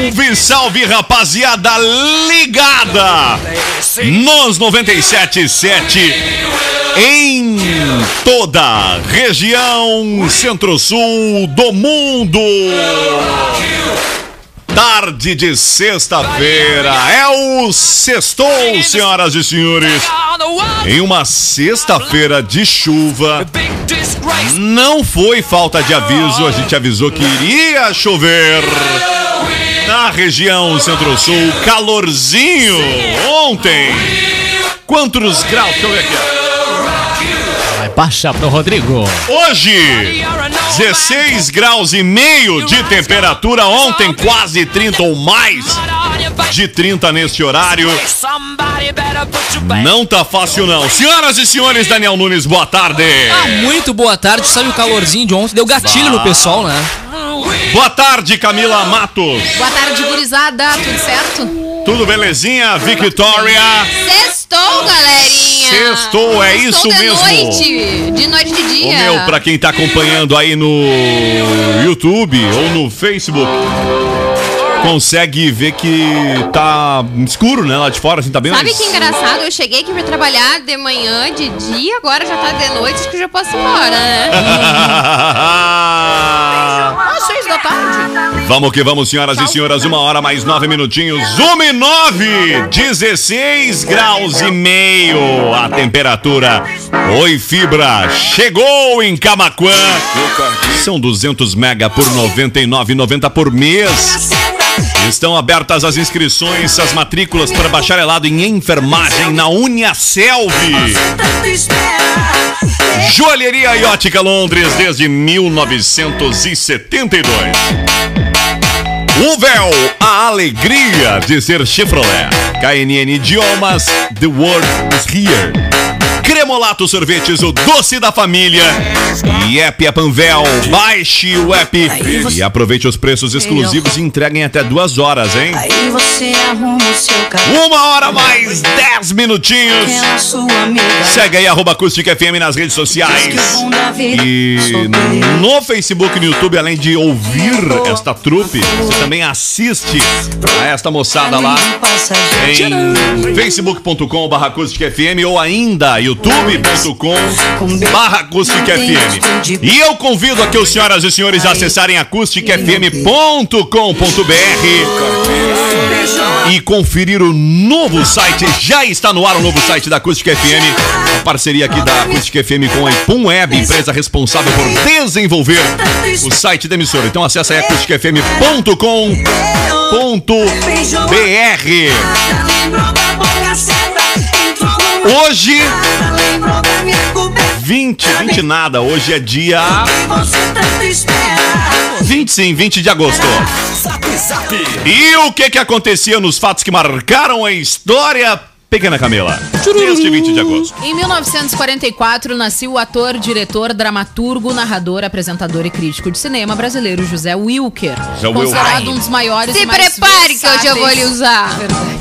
Salve, salve, rapaziada ligada nos 97.7 em toda região centro-sul do mundo. Tarde de sexta-feira é o sextou, senhoras e senhores. Em uma sexta-feira de chuva, não foi falta de aviso, a gente avisou que iria chover. Na região centro-sul, calorzinho ontem. Quantos graus? Deixa eu ver aqui. Baixar pro Rodrigo. Hoje, 16 graus e meio de temperatura. Ontem, quase 30 ou mais de 30 neste horário. Não tá fácil, não. Senhoras e senhores, Daniel Nunes, boa tarde. Ah, muito boa tarde. Sabe o calorzinho de ontem? Deu gatilho no pessoal, né? Boa tarde, Camila Matos. Boa tarde, gurizada. Tudo certo? Tudo belezinha, Victoria? Sextou, galerinha. Sextou, é isso de mesmo. noite. De noite de dia. Ô meu, pra quem tá acompanhando aí no YouTube ou no Facebook, consegue ver que tá escuro, né? Lá de fora, assim, tá bem Sabe mais- que engraçado? Eu cheguei aqui pra trabalhar de manhã, de dia, agora já tá de noite, acho que já posso ir embora, né? Às seis da tarde. Vamos que vamos, senhoras e senhores. Uma hora mais nove minutinhos. Uma e nove. 16 graus e meio a temperatura. Oi, Fibra. Chegou em Camaquã. São 200 mega por 99,90 por mês. Estão abertas as inscrições, as matrículas para bacharelado em enfermagem na Uniaselv. Joalheria e Ótica Londres desde 1972. O véu, a alegria de ser Chevrolet. KNN Idiomas, The World is Here. Cremolato Sorvetes, o doce da família. E app é Panvel. Baixe o app e aproveite os preços exclusivos e entreguem até duas horas, hein? Aí você arruma. Uma hora mais dez minutinhos. Amiga. Segue aí, arroba Acústica FM nas redes sociais. E no Facebook e no YouTube, além de ouvir esta trupe, você também assiste a esta moçada lá em facebook.com barra FM ou ainda youtube.com barra FM. E eu convido aqui os senhoras e senhores a acessarem acústicafm.com.br e conferir o novo site. Já está no ar o novo site da Acústica FM. Parceria aqui da Acústica FM com a Ipum Web, empresa responsável por desenvolver o site da emissora. Então acesse aí acústicafm.com.br. Hoje, 20, 20 nada, hoje é dia 20 sim, 20 de agosto. E o que que acontecia nos fatos que marcaram a história, pequena Camila? Neste 20 de agosto. Em 1944, nasceu o ator, diretor, dramaturgo, narrador, apresentador e crítico de cinema brasileiro José Wilker. José considerado Wilker. um dos maiores Se mais prepare que hoje eu vou lhe usar. Verdade.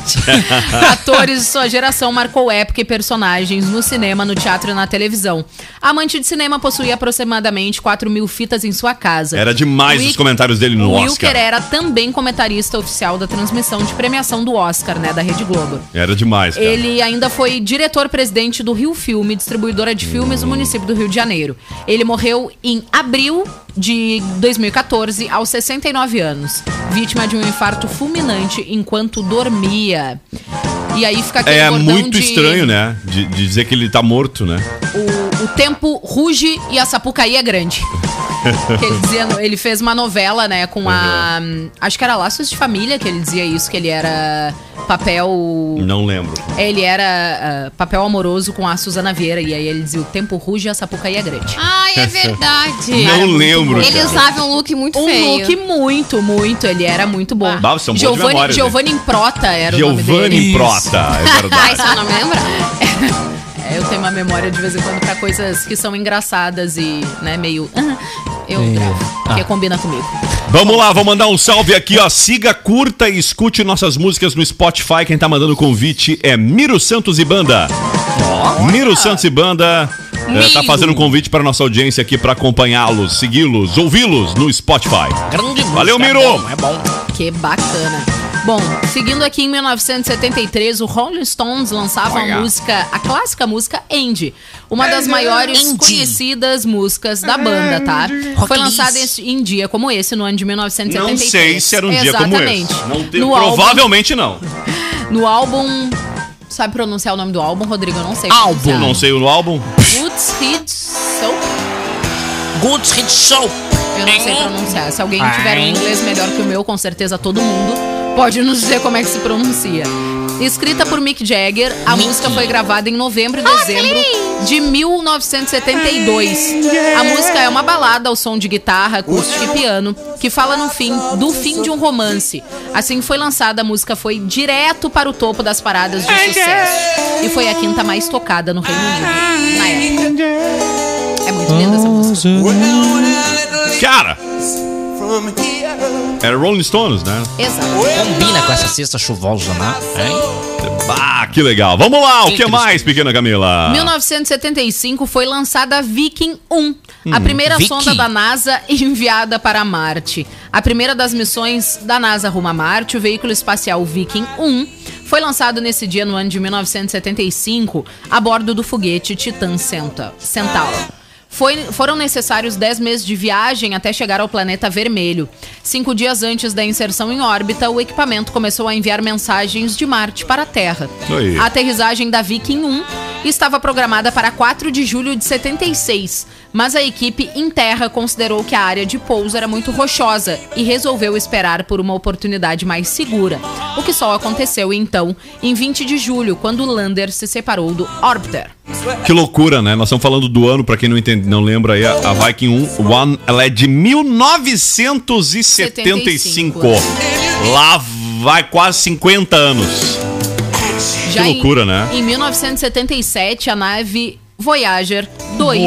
Atores de sua geração marcou época e personagens no cinema, no teatro e na televisão. Amante de cinema possuía aproximadamente 4 mil fitas em sua casa. Era demais Wil- os comentários dele no o Oscar. Wilker era também comentarista oficial da transmissão de premiação do Oscar, né, da Rede Globo. Era demais. Ele ainda foi diretor-presidente do Rio Filme, distribuidora de filmes no município do Rio de Janeiro. Ele morreu em abril de 2014, aos 69 anos, vítima de um infarto fulminante enquanto dormia. E aí fica aquele É muito de- estranho, né? De, de dizer que ele tá morto, né? O, O tempo ruge e a Sapucaí é grande. que ele dizia, ele fez uma novela, né, com a. Acho que era Laços de Família que ele dizia isso, que ele era papel. Não lembro. Ele era ah, papel amoroso com a Suzana Vieira. E aí ele dizia: o tempo ruge e a Sapucaí é grande. Ai, é verdade. Não lembro, Ele cara. usava um look muito Um feio. look muito, muito. Ele era muito bom. Vocês são Giovanni, memória, né? Giovanni Improta era o nome Giovanni dele. Prota, é Ai, verdade. só não me lembra. É, eu tenho uma memória de vez em quando pra coisas que são engraçadas e, né, meio. ah, eu gravo. Porque combina comigo. Vamos lá, vou mandar um salve aqui, ó. Siga, curta e escute nossas músicas no Spotify. Quem tá mandando o convite é Miro Santos e Banda. Miro Santos e Banda eh, tá fazendo um convite para nossa audiência aqui para acompanhá-los, segui-los, ouvi-los no Spotify. Grande Valeu, música, Miro. É bom, é bom. Que bacana. Bom, seguindo aqui em 1973, o Rolling Stones lançava a Olha. música, a clássica música Andy, uma das maiores Andy. conhecidas músicas da banda, tá? Rock Foi lançada em, dia como esse, no ano de 1973. Não sei se era um dia como esse. Exatamente. Não te- no, álbum, provavelmente não. no álbum... Sabe pronunciar o nome do álbum, Rodrigo? Eu não sei. Álbum. pronunciar. Não sei o álbum. Roots Hits Soap? Good Hit Show. Eu não sei pronunciar. Se alguém tiver um inglês melhor que o meu, com certeza todo mundo pode nos dizer como é que se pronuncia. Escrita por Mick Jagger, a Mick. música foi gravada em novembro e dezembro de 1972. A música é uma balada ao som de guitarra, acústica e piano, que fala no fim do fim de um romance. Assim que foi lançada, a música foi direto para o topo das paradas de sucesso. E foi a quinta mais tocada no Reino Unido na época. É muito linda essa música. Cara, era Rolling Stones, né? Exato. Combina com essa cesta chuvosa, né? Hein? Ah, que legal. Vamos lá, o que Triste. mais, pequena Camila? 1975 foi lançada a Viking 1, a primeira Viking. sonda da NASA enviada para Marte. A primeira das missões da NASA rumo a Marte, o veículo espacial Viking 1, foi lançado nesse dia no ano de 1975 a bordo do foguete Titan Centa- Centaur. Foi- foram necessários 10 meses de viagem até chegar ao planeta vermelho. Cinco dias antes da inserção em órbita, o equipamento começou a enviar mensagens de Marte para a Terra. Aí. A aterrissagem da Viking 1 estava programada para 4 de julho de 76, mas a equipe em terra considerou que a área de pouso era muito rochosa e resolveu esperar por uma oportunidade mais segura. O que só aconteceu então em 20 de julho, quando o lander se separou do orbiter. Que loucura, né? Nós estamos falando do ano, pra quem não entende, não lembra aí, a, Viking 1 One, ela é de 1975. Lá vai quase 50 anos. Que em- loucura, né? Em 1977, a nave Voyager 2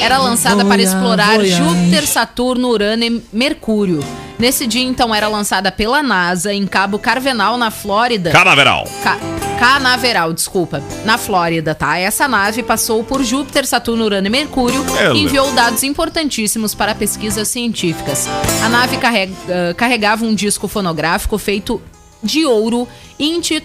era lançada para explorar Júpiter, Saturno, Urano e Mercúrio. Nesse dia, então, era lançada pela NASA em Cabo Carvenal, na Flórida. Canaveral. Ca Canaveral, desculpa, na Flórida, tá? Essa nave passou por Júpiter, Saturno, Urano e Mercúrio Ela. e enviou dados importantíssimos para pesquisas científicas. A nave carrega- ah, carregava um disco fonográfico feito de ouro inti-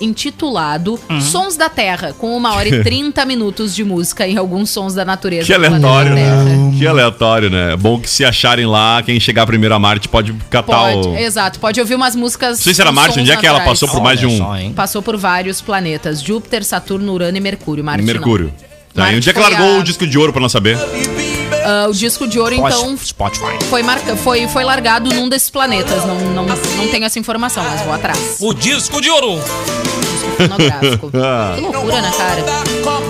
intitulado Uhum. Sons da Terra, com uma hora e 30 minutos de música e alguns sons da natureza. Que aleatório, né? Que aleatório, né? É bom que se acharem lá, quem chegar primeiro a Marte pode catar Pode, o. exato. Pode ouvir umas músicas. Não sei se era Marte, onde é que ela passou por mais de um só? Passou por vários planetas: Júpiter, Saturno, Urano e Mercúrio. Marte não. Tá, e onde é que largou a- o disco de ouro pra nós saber? Ah, o disco de ouro, então, Spotify. foi, marca, foi, foi largado num desses planetas. Não, não, não tenho essa informação, mas vou atrás. O disco de ouro. Fonográfico. que loucura, né, cara?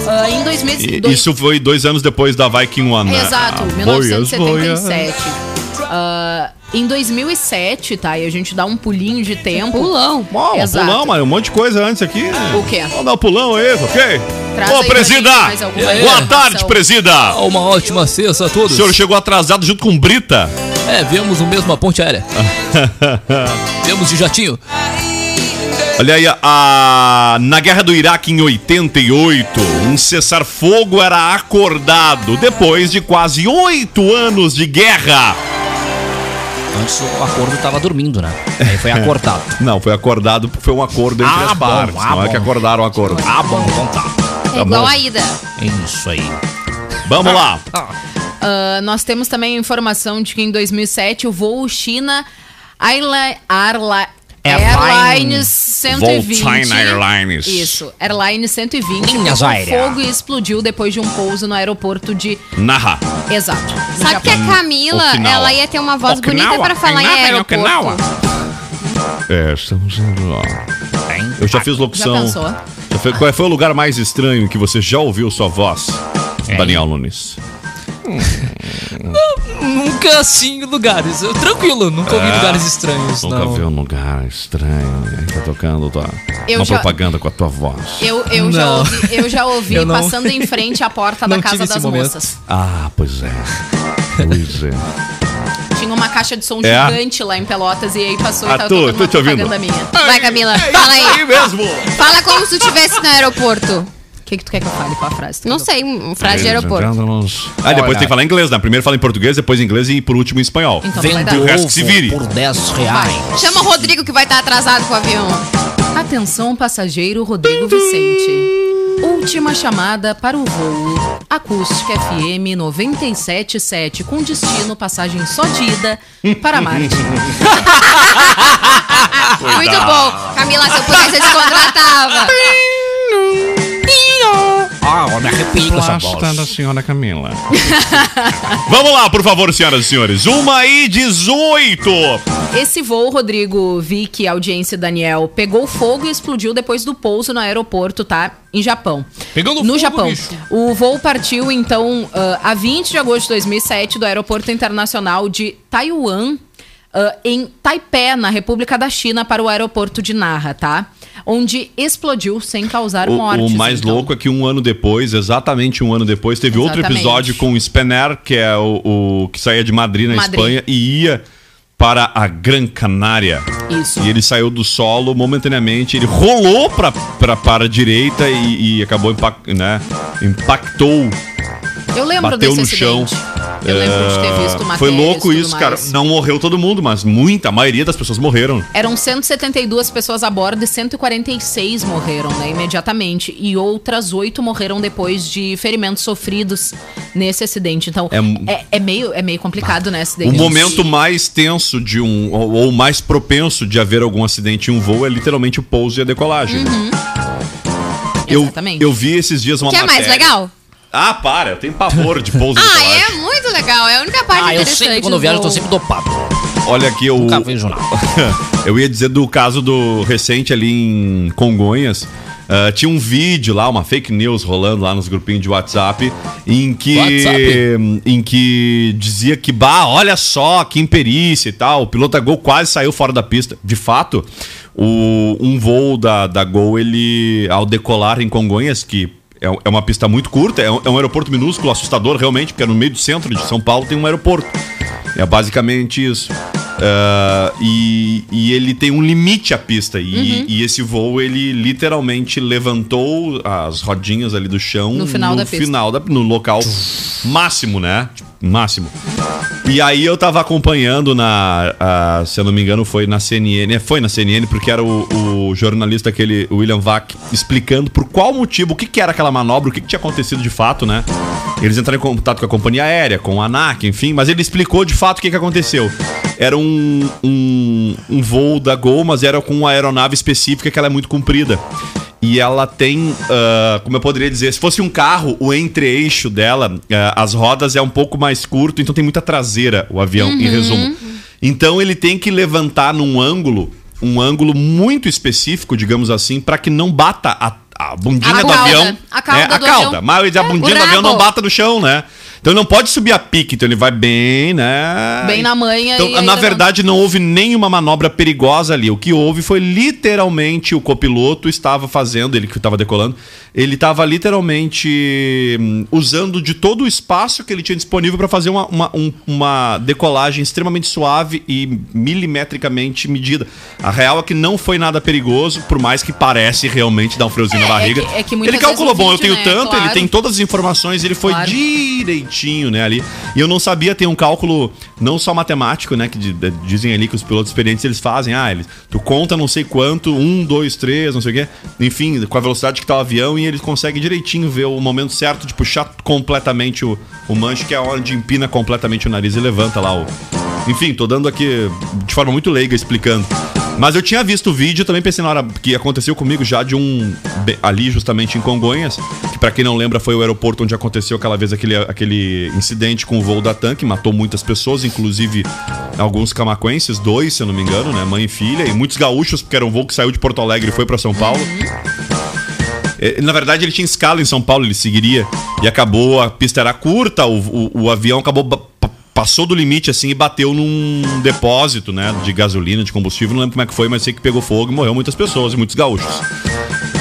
Ah, em 2000, E- dois- Isso foi dois anos depois da Viking One, né? Exato, Ah, 1977. Ah, em 2007, tá? E a gente dá um pulinho de tempo. Pulão. Bom, Exato. pulão, mas um monte de coisa antes aqui. O quê? Vamos dar um pulão aí, ok? Traz Ô, aí presida! Boa informação. tarde, presida! Uma ótima sexta a O todos. senhor chegou atrasado junto com Brita. É, viemos o mesmo a ponte aérea. viemos de jatinho. Olha aí, a, na guerra do Iraque em 88, um cessar-fogo era acordado depois de quase oito anos de guerra. Antes o acordo tava dormindo, né? Aí foi acordado. Não, foi acordado, foi um acordo entre Ah, as bom, partes. ah, não é bom. que acordaram o acordo. Ah, bom, então tá. É igual bom. a ida. Isso aí. Vamos lá. Ah, nós temos também a informação de que em 2007 o voo China Airli- Arla- Airline. Airlines 120. Voltine Airlines. Isso, Airline 120 Linhas pegou aéreas. fogo e explodiu depois de um pouso no aeroporto de... Narra. Exato. Sabe que a. Camila, Okinawa. ela ia ter uma voz Okinawa. bonita pra falar em Okinawa, aeroporto. Okinawa. É, estamos indo lá. Eu já fiz locução. Já pensou? Qual foi o lugar mais estranho que você já ouviu sua voz? Daniel Nunes. Nunca assim em lugares. Eu, tranquilo, nunca ouvi É? lugares estranhos. Nunca não. viu um lugar estranho. Aí tá tocando tua, Eu uma já- propaganda com a tua voz. Eu, eu, já ouvi, eu já ouvi Eu não- passando em frente à porta da casa das momento. moças. Ah, pois é. Pois é. Tinha uma caixa de som É? gigante lá em Pelotas e aí passou Ah, e tava tô- tocando tô te ouvindo. propaganda minha. Vai, Camila, fala aí. Aí mesmo! Fala como se tu estivesse no aeroporto. O que, que tu quer que eu fale? Qual a frase? Não sei, um frase de aeroporto. Ah, depois tem que falar inglês, né? Primeiro fala em português, depois em inglês e por último em espanhol. Então vai dar. O resto que se vire. por 10 reais. Chama o Rodrigo que vai estar atrasado com o avião. Atenção, passageiro Rodrigo Vicente. Última chamada para o voo Acústica FM 977 com destino passagem só de ida para Marte. Muito bom. Camila, se eu pudesse, eu te contratava. Ah, eu me arrepio com essa voz. da senhora Camila. Vamos lá, por favor, senhoras e senhores. Uma e 18. Esse voo, Rodrigo, Vicky, audiência Daniel, pegou fogo e explodiu depois do pouso no aeroporto, tá? Em Japão. Pegando no fogo, Japão. bicho. O voo partiu, então, ah, a 20 de agosto de 2007 do Aeroporto Internacional de Taiwan, ah, em Taipei, na República da China, para o aeroporto de Narra, tá? Onde explodiu sem causar O, mortes. o mais então. louco é que um ano depois, exatamente um ano depois, teve outro Exatamente. episódio com o Spener, que é o, o que saía de Madrid, na Madrid. Espanha, e ia para a Gran Canária. Isso. E ele saiu do solo momentaneamente, ele rolou pra, pra, para a direita e, e acabou impact, né, impactou Eu lembro bateu desse no chão. Eu lembro de ter visto Ah, matérias Foi louco isso, cara. mais. Não morreu todo mundo, mas muita, a maioria das pessoas morreram. Eram 172 pessoas a bordo e 146 morreram, né, imediatamente. E outras oito morreram depois de ferimentos sofridos nesse acidente. Então, É- é, é meio, é meio complicado, né, O acidente. momento mais tenso de um, ou, ou mais propenso de haver algum acidente em um voo é literalmente o pouso e a decolagem. né? Eu, Exatamente. eu vi esses dias uma Que é mais matéria- legal? Ah, para, eu tenho pavor de pouso e Ah, decolagem. É legal. É a única parte Ah, eu interessante sempre, quando do eu viajo, eu tô sempre dopado. Olha aqui, o. Nunca vejo nada. eu ia dizer do caso do recente ali em Congonhas. Ah, tinha um vídeo lá, uma fake news rolando lá nos grupinhos de WhatsApp, em que, WhatsApp? em que dizia que, bah, olha só, que imperícia e tal, o piloto da Gol quase saiu fora da pista. De fato, o, um voo da, da Gol, ele, ao decolar em Congonhas, que é, é uma pista muito curta, é um, é um aeroporto minúsculo, assustador realmente, porque é no meio do centro de São Paulo tem um aeroporto. É basicamente isso. Ah, e, e ele tem um limite à pista. E, Uhum. e esse voo, ele literalmente levantou as rodinhas ali do chão No final da pista. final da- no local máximo, né? Máximo. E aí eu tava acompanhando na. ah, se eu não me engano, foi na CNN. é, Foi na CNN, porque era o, o jornalista aquele, o William Vac, explicando por qual motivo, o que, que era aquela manobra, o que, que tinha acontecido de fato, né? Eles entraram em contato com a companhia aérea, com a ANAC, enfim, mas ele explicou de fato o que, que aconteceu. Era um, um, um voo da Gol, mas era com uma aeronave específica que ela é muito comprida. E ela tem, ah, como eu poderia dizer, se fosse um carro, o entre-eixo dela, ah, as rodas é um pouco mais curto, então tem muita traseira o avião, em resumo. Então ele tem que levantar num ângulo, um ângulo muito específico, digamos assim, para que não bata a, a bundinha A do cauda. avião. A cauda é, a do cauda. avião. Mas a bundinha o do avião não bata no chão, né? Então ele não pode subir a pique, então ele vai bem, né? Bem na manha Então, na verdade, não houve nenhuma manobra perigosa ali. O que houve foi literalmente o copiloto estava fazendo, ele que estava decolando, ele estava literalmente hum, usando de todo o espaço que ele tinha disponível para fazer uma, uma, um- uma decolagem extremamente suave e milimetricamente medida. A real é que não foi nada perigoso, por mais que parece realmente dar um friozinho É, na é barriga. que- é que ele calculou, bom, eu tenho né, tanto, ele claro. tem todas as informações, ele foi Claro. direitinho, né, ali. E eu não sabia, tem um cálculo não só matemático, né, que de- dizem ali que os pilotos experientes eles fazem, ah, eles, tu conta não sei quanto, um, dois, três, não sei o quê, enfim, com a velocidade que tá o avião e eles conseguem direitinho ver o momento certo de puxar completamente o, o manche, que é onde empina completamente o nariz e levanta lá o... Enfim, tô dando aqui de forma muito leiga explicando. Mas eu tinha visto o vídeo, também pensei na hora que aconteceu comigo já de um ali justamente em Congonhas, que pra quem não lembra foi o aeroporto onde aconteceu aquela vez aquele, aquele incidente com o voo da TAM, que matou muitas pessoas, inclusive alguns camaquenses, dois, se eu não me engano, né, mãe e filha, e muitos gaúchos, porque era um voo que saiu de Porto Alegre e foi pra São Paulo. É, Na verdade, ele tinha escala em São Paulo, ele seguiria. E acabou, a pista era curta, o, o- o avião acabou. Passou do limite assim e bateu num depósito, né? De gasolina, de combustível. Não lembro como é que foi, mas sei que pegou fogo e morreu muitas pessoas e muitos gaúchos.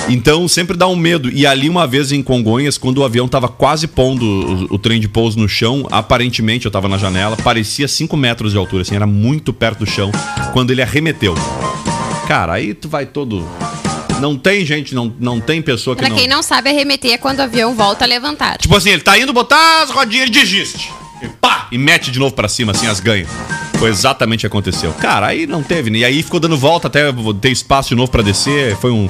Então sempre dá um medo. E ali, uma vez em Congonhas, quando o avião tava quase pondo o, o trem de pouso no chão, aparentemente eu tava na janela, parecia 5 metros de altura, assim, era muito perto do chão, quando ele arremeteu. Cara, aí tu vai todo. Não tem gente, não, não tem pessoa que Pra não. quem não sabe, arremeter é quando o avião volta a levantar. Tipo assim, ele tá indo botar as rodinhas, ele desiste. E pá! E mete de novo pra cima, assim, as ganhas. Foi exatamente o que aconteceu. Cara, aí não teve, né? E aí ficou dando volta até ter espaço de novo pra descer. Foi um.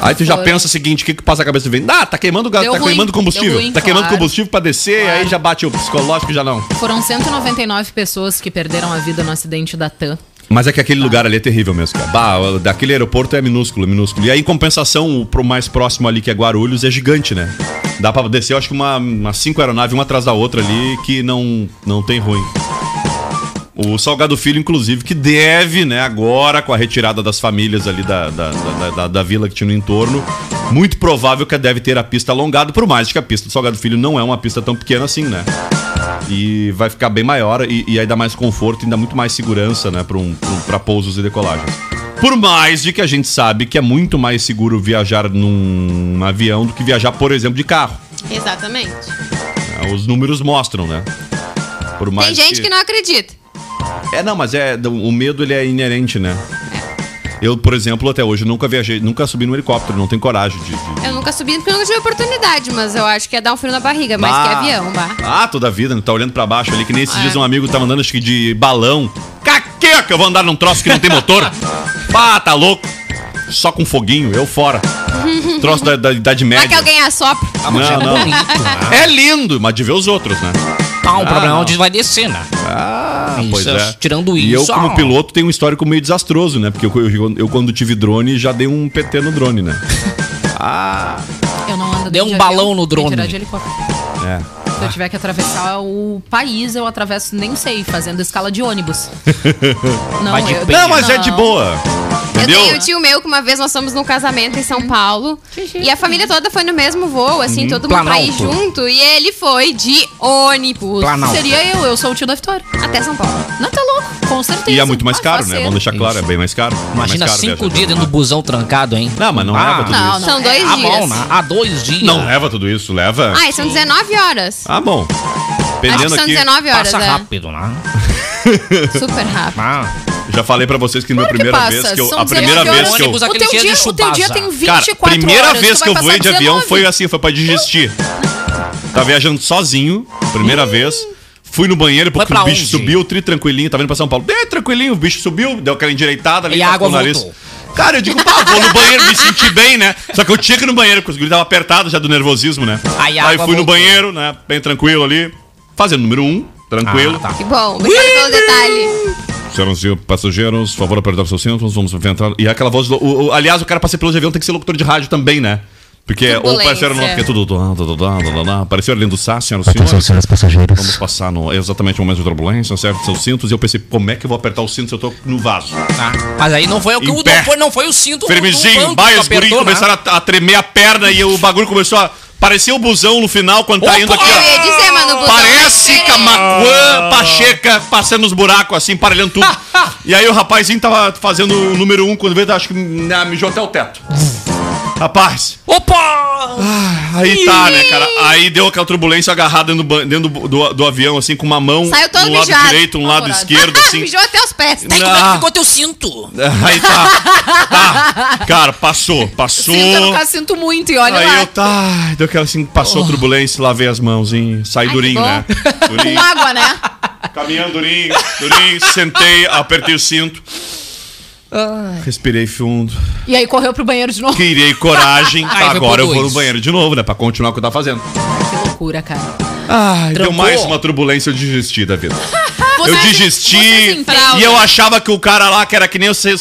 Aí tu já Foi. pensa o seguinte: o que, que passa a cabeça do vento? Ah, tá queimando Deu tá ruim, queimando combustível. deu ruim, tá queimando claro. combustível pra descer, aí já bate o psicológico já não. Foram 199 pessoas que perderam a vida no acidente da TAM. Mas é que aquele lugar ali é terrível mesmo, cara. Bah, daquele aeroporto é minúsculo, minúsculo. E aí, em compensação, o pro mais próximo ali, que é Guarulhos, é gigante, né? Dá pra descer, acho que uma, umas cinco aeronaves, uma atrás da outra ali, que não, não tem ruim. O Salgado Filho, inclusive, que deve, né, agora, com a retirada das famílias ali da, da, da, da- da vila que tinha no entorno, muito provável que deve ter a pista alongada, por mais que a pista do Salgado Filho não é uma pista tão pequena assim, né? E vai ficar bem maior e, e aí dá mais conforto e dá muito mais segurança, né, para um, pra pousos e decolagens. Por mais de que a gente sabe que é muito mais seguro viajar num avião do que viajar, por exemplo, de carro. Exatamente. né? Os números mostram, né? Por mais Tem gente que não acredita. É, não, mas é o medo ele é inerente, né? Eu, por exemplo, até hoje nunca viajei, nunca subi no helicóptero, não tenho coragem de. de- Eu nunca subi porque eu nunca tive oportunidade, mas eu acho que ia dar um frio na barriga, mais que Ah. avião, bah. Ah, toda a vida, né? Tá olhando pra baixo ali, que nem esses dias um amigo tava andando, acho que de balão. Caqueca, eu vou andar num troço que não tem motor. Pá, tá louco. Só com foguinho, eu fora. Troço da, da Idade Vai Média. que alguém assopra. Ah, mas Não, é não. bonito, né? É lindo, mas de ver os outros, né? Ah, o problema é não. onde vai descer, né? Ah, Isso, pois é. tirando E eu, isso, como ah. piloto, tenho um histórico meio desastroso, né? Porque eu, eu- eu, quando tive drone, já dei um PT no drone, né? Ah, Eu não ando Deu um de balão avião, no drone. de helicóptero. é. Se eu tiver que atravessar o país, eu atravesso, nem sei, fazendo escala de ônibus. Não, de eu-. Não, mas é de Não. boa. Eu Entendeu? tenho um tio meu que uma vez nós fomos num casamento em São Paulo e a família toda foi no mesmo voo, assim, todo mundo pra ir junto e ele foi de ônibus Planalto. Seria eu, eu sou o tio da Vitória. até São Paulo. Não, tá louco, com certeza. E é muito mais Ah, caro, né? Vamos deixar claro, é bem mais caro. É mais Imagina caro cinco dias dentro do busão trancado, hein? Não, mas não Ah, leva tudo Não, isso. não. São dois Ah, dias. bom, né? Há dois dias. Não leva tudo isso, leva. Ah, são 19 horas. Ah, bom. Acho Dependendo que são aqui. 19 horas, Passa é. rápido, né? Super rápido. Ah, Já falei pra vocês que na Claro primeira passa, vez que eu. são A primeira 19 vez que eu. O teu, dia, de o teu dia tem 24 Cara, primeira horas. vez que eu voei de avião 19. foi assim, foi pra digestir. Tava viajando sozinho, primeira vez. Fui no banheiro porque o bicho onde? subiu, tri tranquilinho, tá vindo pra São Paulo. Bem tranquilinho, o bicho subiu, deu aquela endireitada ali, E a água o nariz. voltou. Cara, eu digo, pá, vou no banheiro, me senti bem, né? Só que eu tinha que ir no banheiro, porque os guris tava apertado já do nervosismo, né? Aí Aí fui no voltou. banheiro, né? Bem tranquilo ali. Fazendo número um, tranquilo. Ah, tá. Que bom. Obrigado pelo detalhe. Senhoras e senhores passageiros, por favor, apertar seus cintos, vamos entrar. E aquela voz. do- o- o- aliás, o cara pra ser piloto de avião tem que ser locutor de rádio também, né? Porque ou Turbulência. parceiro não, porque é tudo. Apareceu Arlindo Sá, senhoras e senhores. senhores passageiros. Vamos passar no exatamente o momento de turbulência, certo? Seus cintos. E eu pensei, como é que eu vou apertar o cinto se eu tô no vaso? tá. Mas aí não foi o que o não foi, não foi o cinto. do Firmezinho, vai, os guris né? começaram a, a tremer a perna e o bagulho começou a. Parecia o busão no final quando tá indo aqui, ó. dizer, mano, o Parece Camacuã, Pacheca, passando os buracos assim, parelhando tudo. e aí o rapazinho tava fazendo o número um, quando veio, acho que ah, mijou até o teto. Rapaz, Opa! aí tá, né, cara? Aí deu aquela turbulência agarrada dentro, dentro do, do- do avião, assim, com uma mão Saiu todo um lado mijado. direito, um lado esquerdo, assim. Mijou até os pés. Aí como é que Ah. ficou teu cinto? Aí tá. Tá. Cara, passou, passou. Sinto, eu caso, sinto muito e olha Aí lá. eu tá, deu aquela assim, passou a turbulência, lavei as mãos, hein, saí Ai, durinho, né? Com Durinho, água, né? caminhando durinho, durinho, sentei, apertei o cinto. Respirei fundo, E aí correu pro banheiro de novo. criei coragem. Agora eu vou no banheiro de novo, né? Pra continuar o que eu tava fazendo. Que loucura, cara. Ai, deu mais uma turbulência eu desisti da vida. eu desisti. E eu achava que o cara lá, que era que nem o, seu-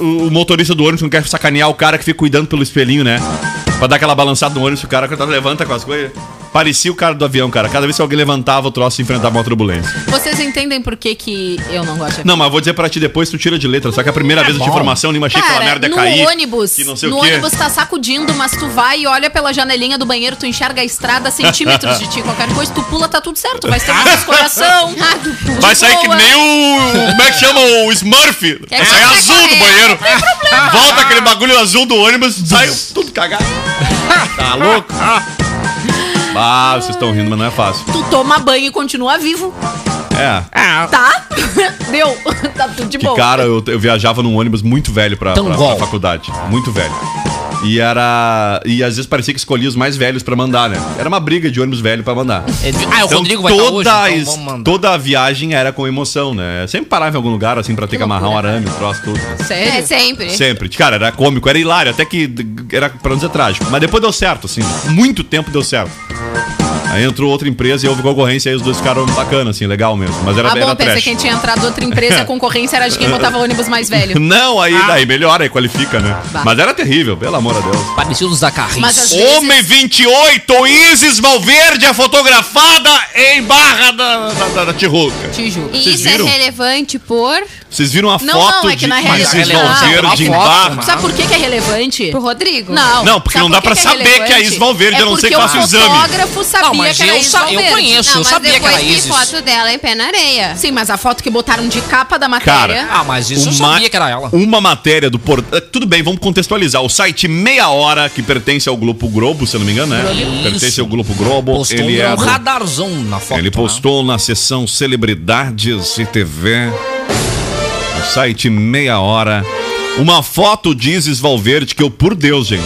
o, o motorista do ônibus, não quer sacanear o cara que fica cuidando pelo espelhinho, né? Pra dar aquela balançada no ônibus, o cara que levanta com as coisas. Parecia o cara do avião, cara. Cada vez que alguém levantava, o troço enfrentava uma turbulência. Vocês entendem por que, que eu não gosto de Não, mas eu vou dizer pra ti depois, tu tira de letra. Só que a primeira vez eu tinha informação, nem achei que aquela merda no cair. ônibus, Que não sei no o quê. ônibus tá sacudindo, mas tu vai e olha pela janelinha do banheiro, tu enxerga a estrada a centímetros de ti. Qualquer coisa, tu pula, tá tudo certo. Vai ser mais coração. Vai sair que nem o. Como é que chama? O Smurf. Vai sair azul do banheiro. Volta aquele bagulho azul do ônibus, sai tudo cagado. Tá louco? Ah, vocês estão rindo, mas não é fácil. Tu toma banho e continua vivo. É. Tá? Deu. tá tudo de Que boa. cara, eu, eu viajava num ônibus muito velho pra, pra, Tangol. pra faculdade. Muito velho. E era. E às vezes parecia que escolhia os mais velhos pra mandar, né? Era uma briga de ônibus velho pra mandar. É Ah, o Então, Rodrigo vai hoje, toda, então es- vamos mandar. toda a viagem era com emoção, né? Sempre parava em algum lugar, assim, pra ter que, amarrar um arame, um troço, tudo. Sério? É, sempre. Sempre. Cara, era cômico, era hilário, até que era pra não dizer trágico. Mas depois deu certo, assim. Muito tempo deu certo. Aí entrou outra empresa e houve concorrência e aí os dois ficaram bacana, assim, legal mesmo. Mas era, Ah, bom, era pensei trash. que tinha entrado outra empresa e a concorrência era de quem botava ônibus mais velho. Não, aí daí melhora, aí qualifica, né? Bah. Mas era terrível, pelo amor de Deus. Parecidos da vezes... Homem 28, Isis Valverde é fotografada em Barra da, da, da, da Tijuca. Tijuca. E isso viram? é relevante por Vocês viram a Não, foto não, é que de na Isis realidade- Valverde em Ah, a foto, Barra? mano. Sabe por que, que é relevante? pro Rodrigo. Não. Não, porque Sabe não dá por pra saber que é a relevante? Isis Valverde, é a não ser que faça o o exame. fotógrafo sabia Não, mas que era eu sa- eu conheço. Não, eu mas sabia que depois era vi Isis. foto dela em pé na areia. Sim, mas a foto que botaram de capa da matéria... Cara, Ah, mas isso eu Uma- sabia que era ela. Uma matéria do portal. Tudo bem, vamos contextualizar. O site Meia Hora, que pertence ao Grupo Globo, se eu não me engano, né? Pertence ao Grupo Globo. Postou ele é um do- radarzão na foto. Ele né? postou na seção Celebridades e TV, no site Meia Hora, uma foto de Isis Valverde que eu, por Deus, gente,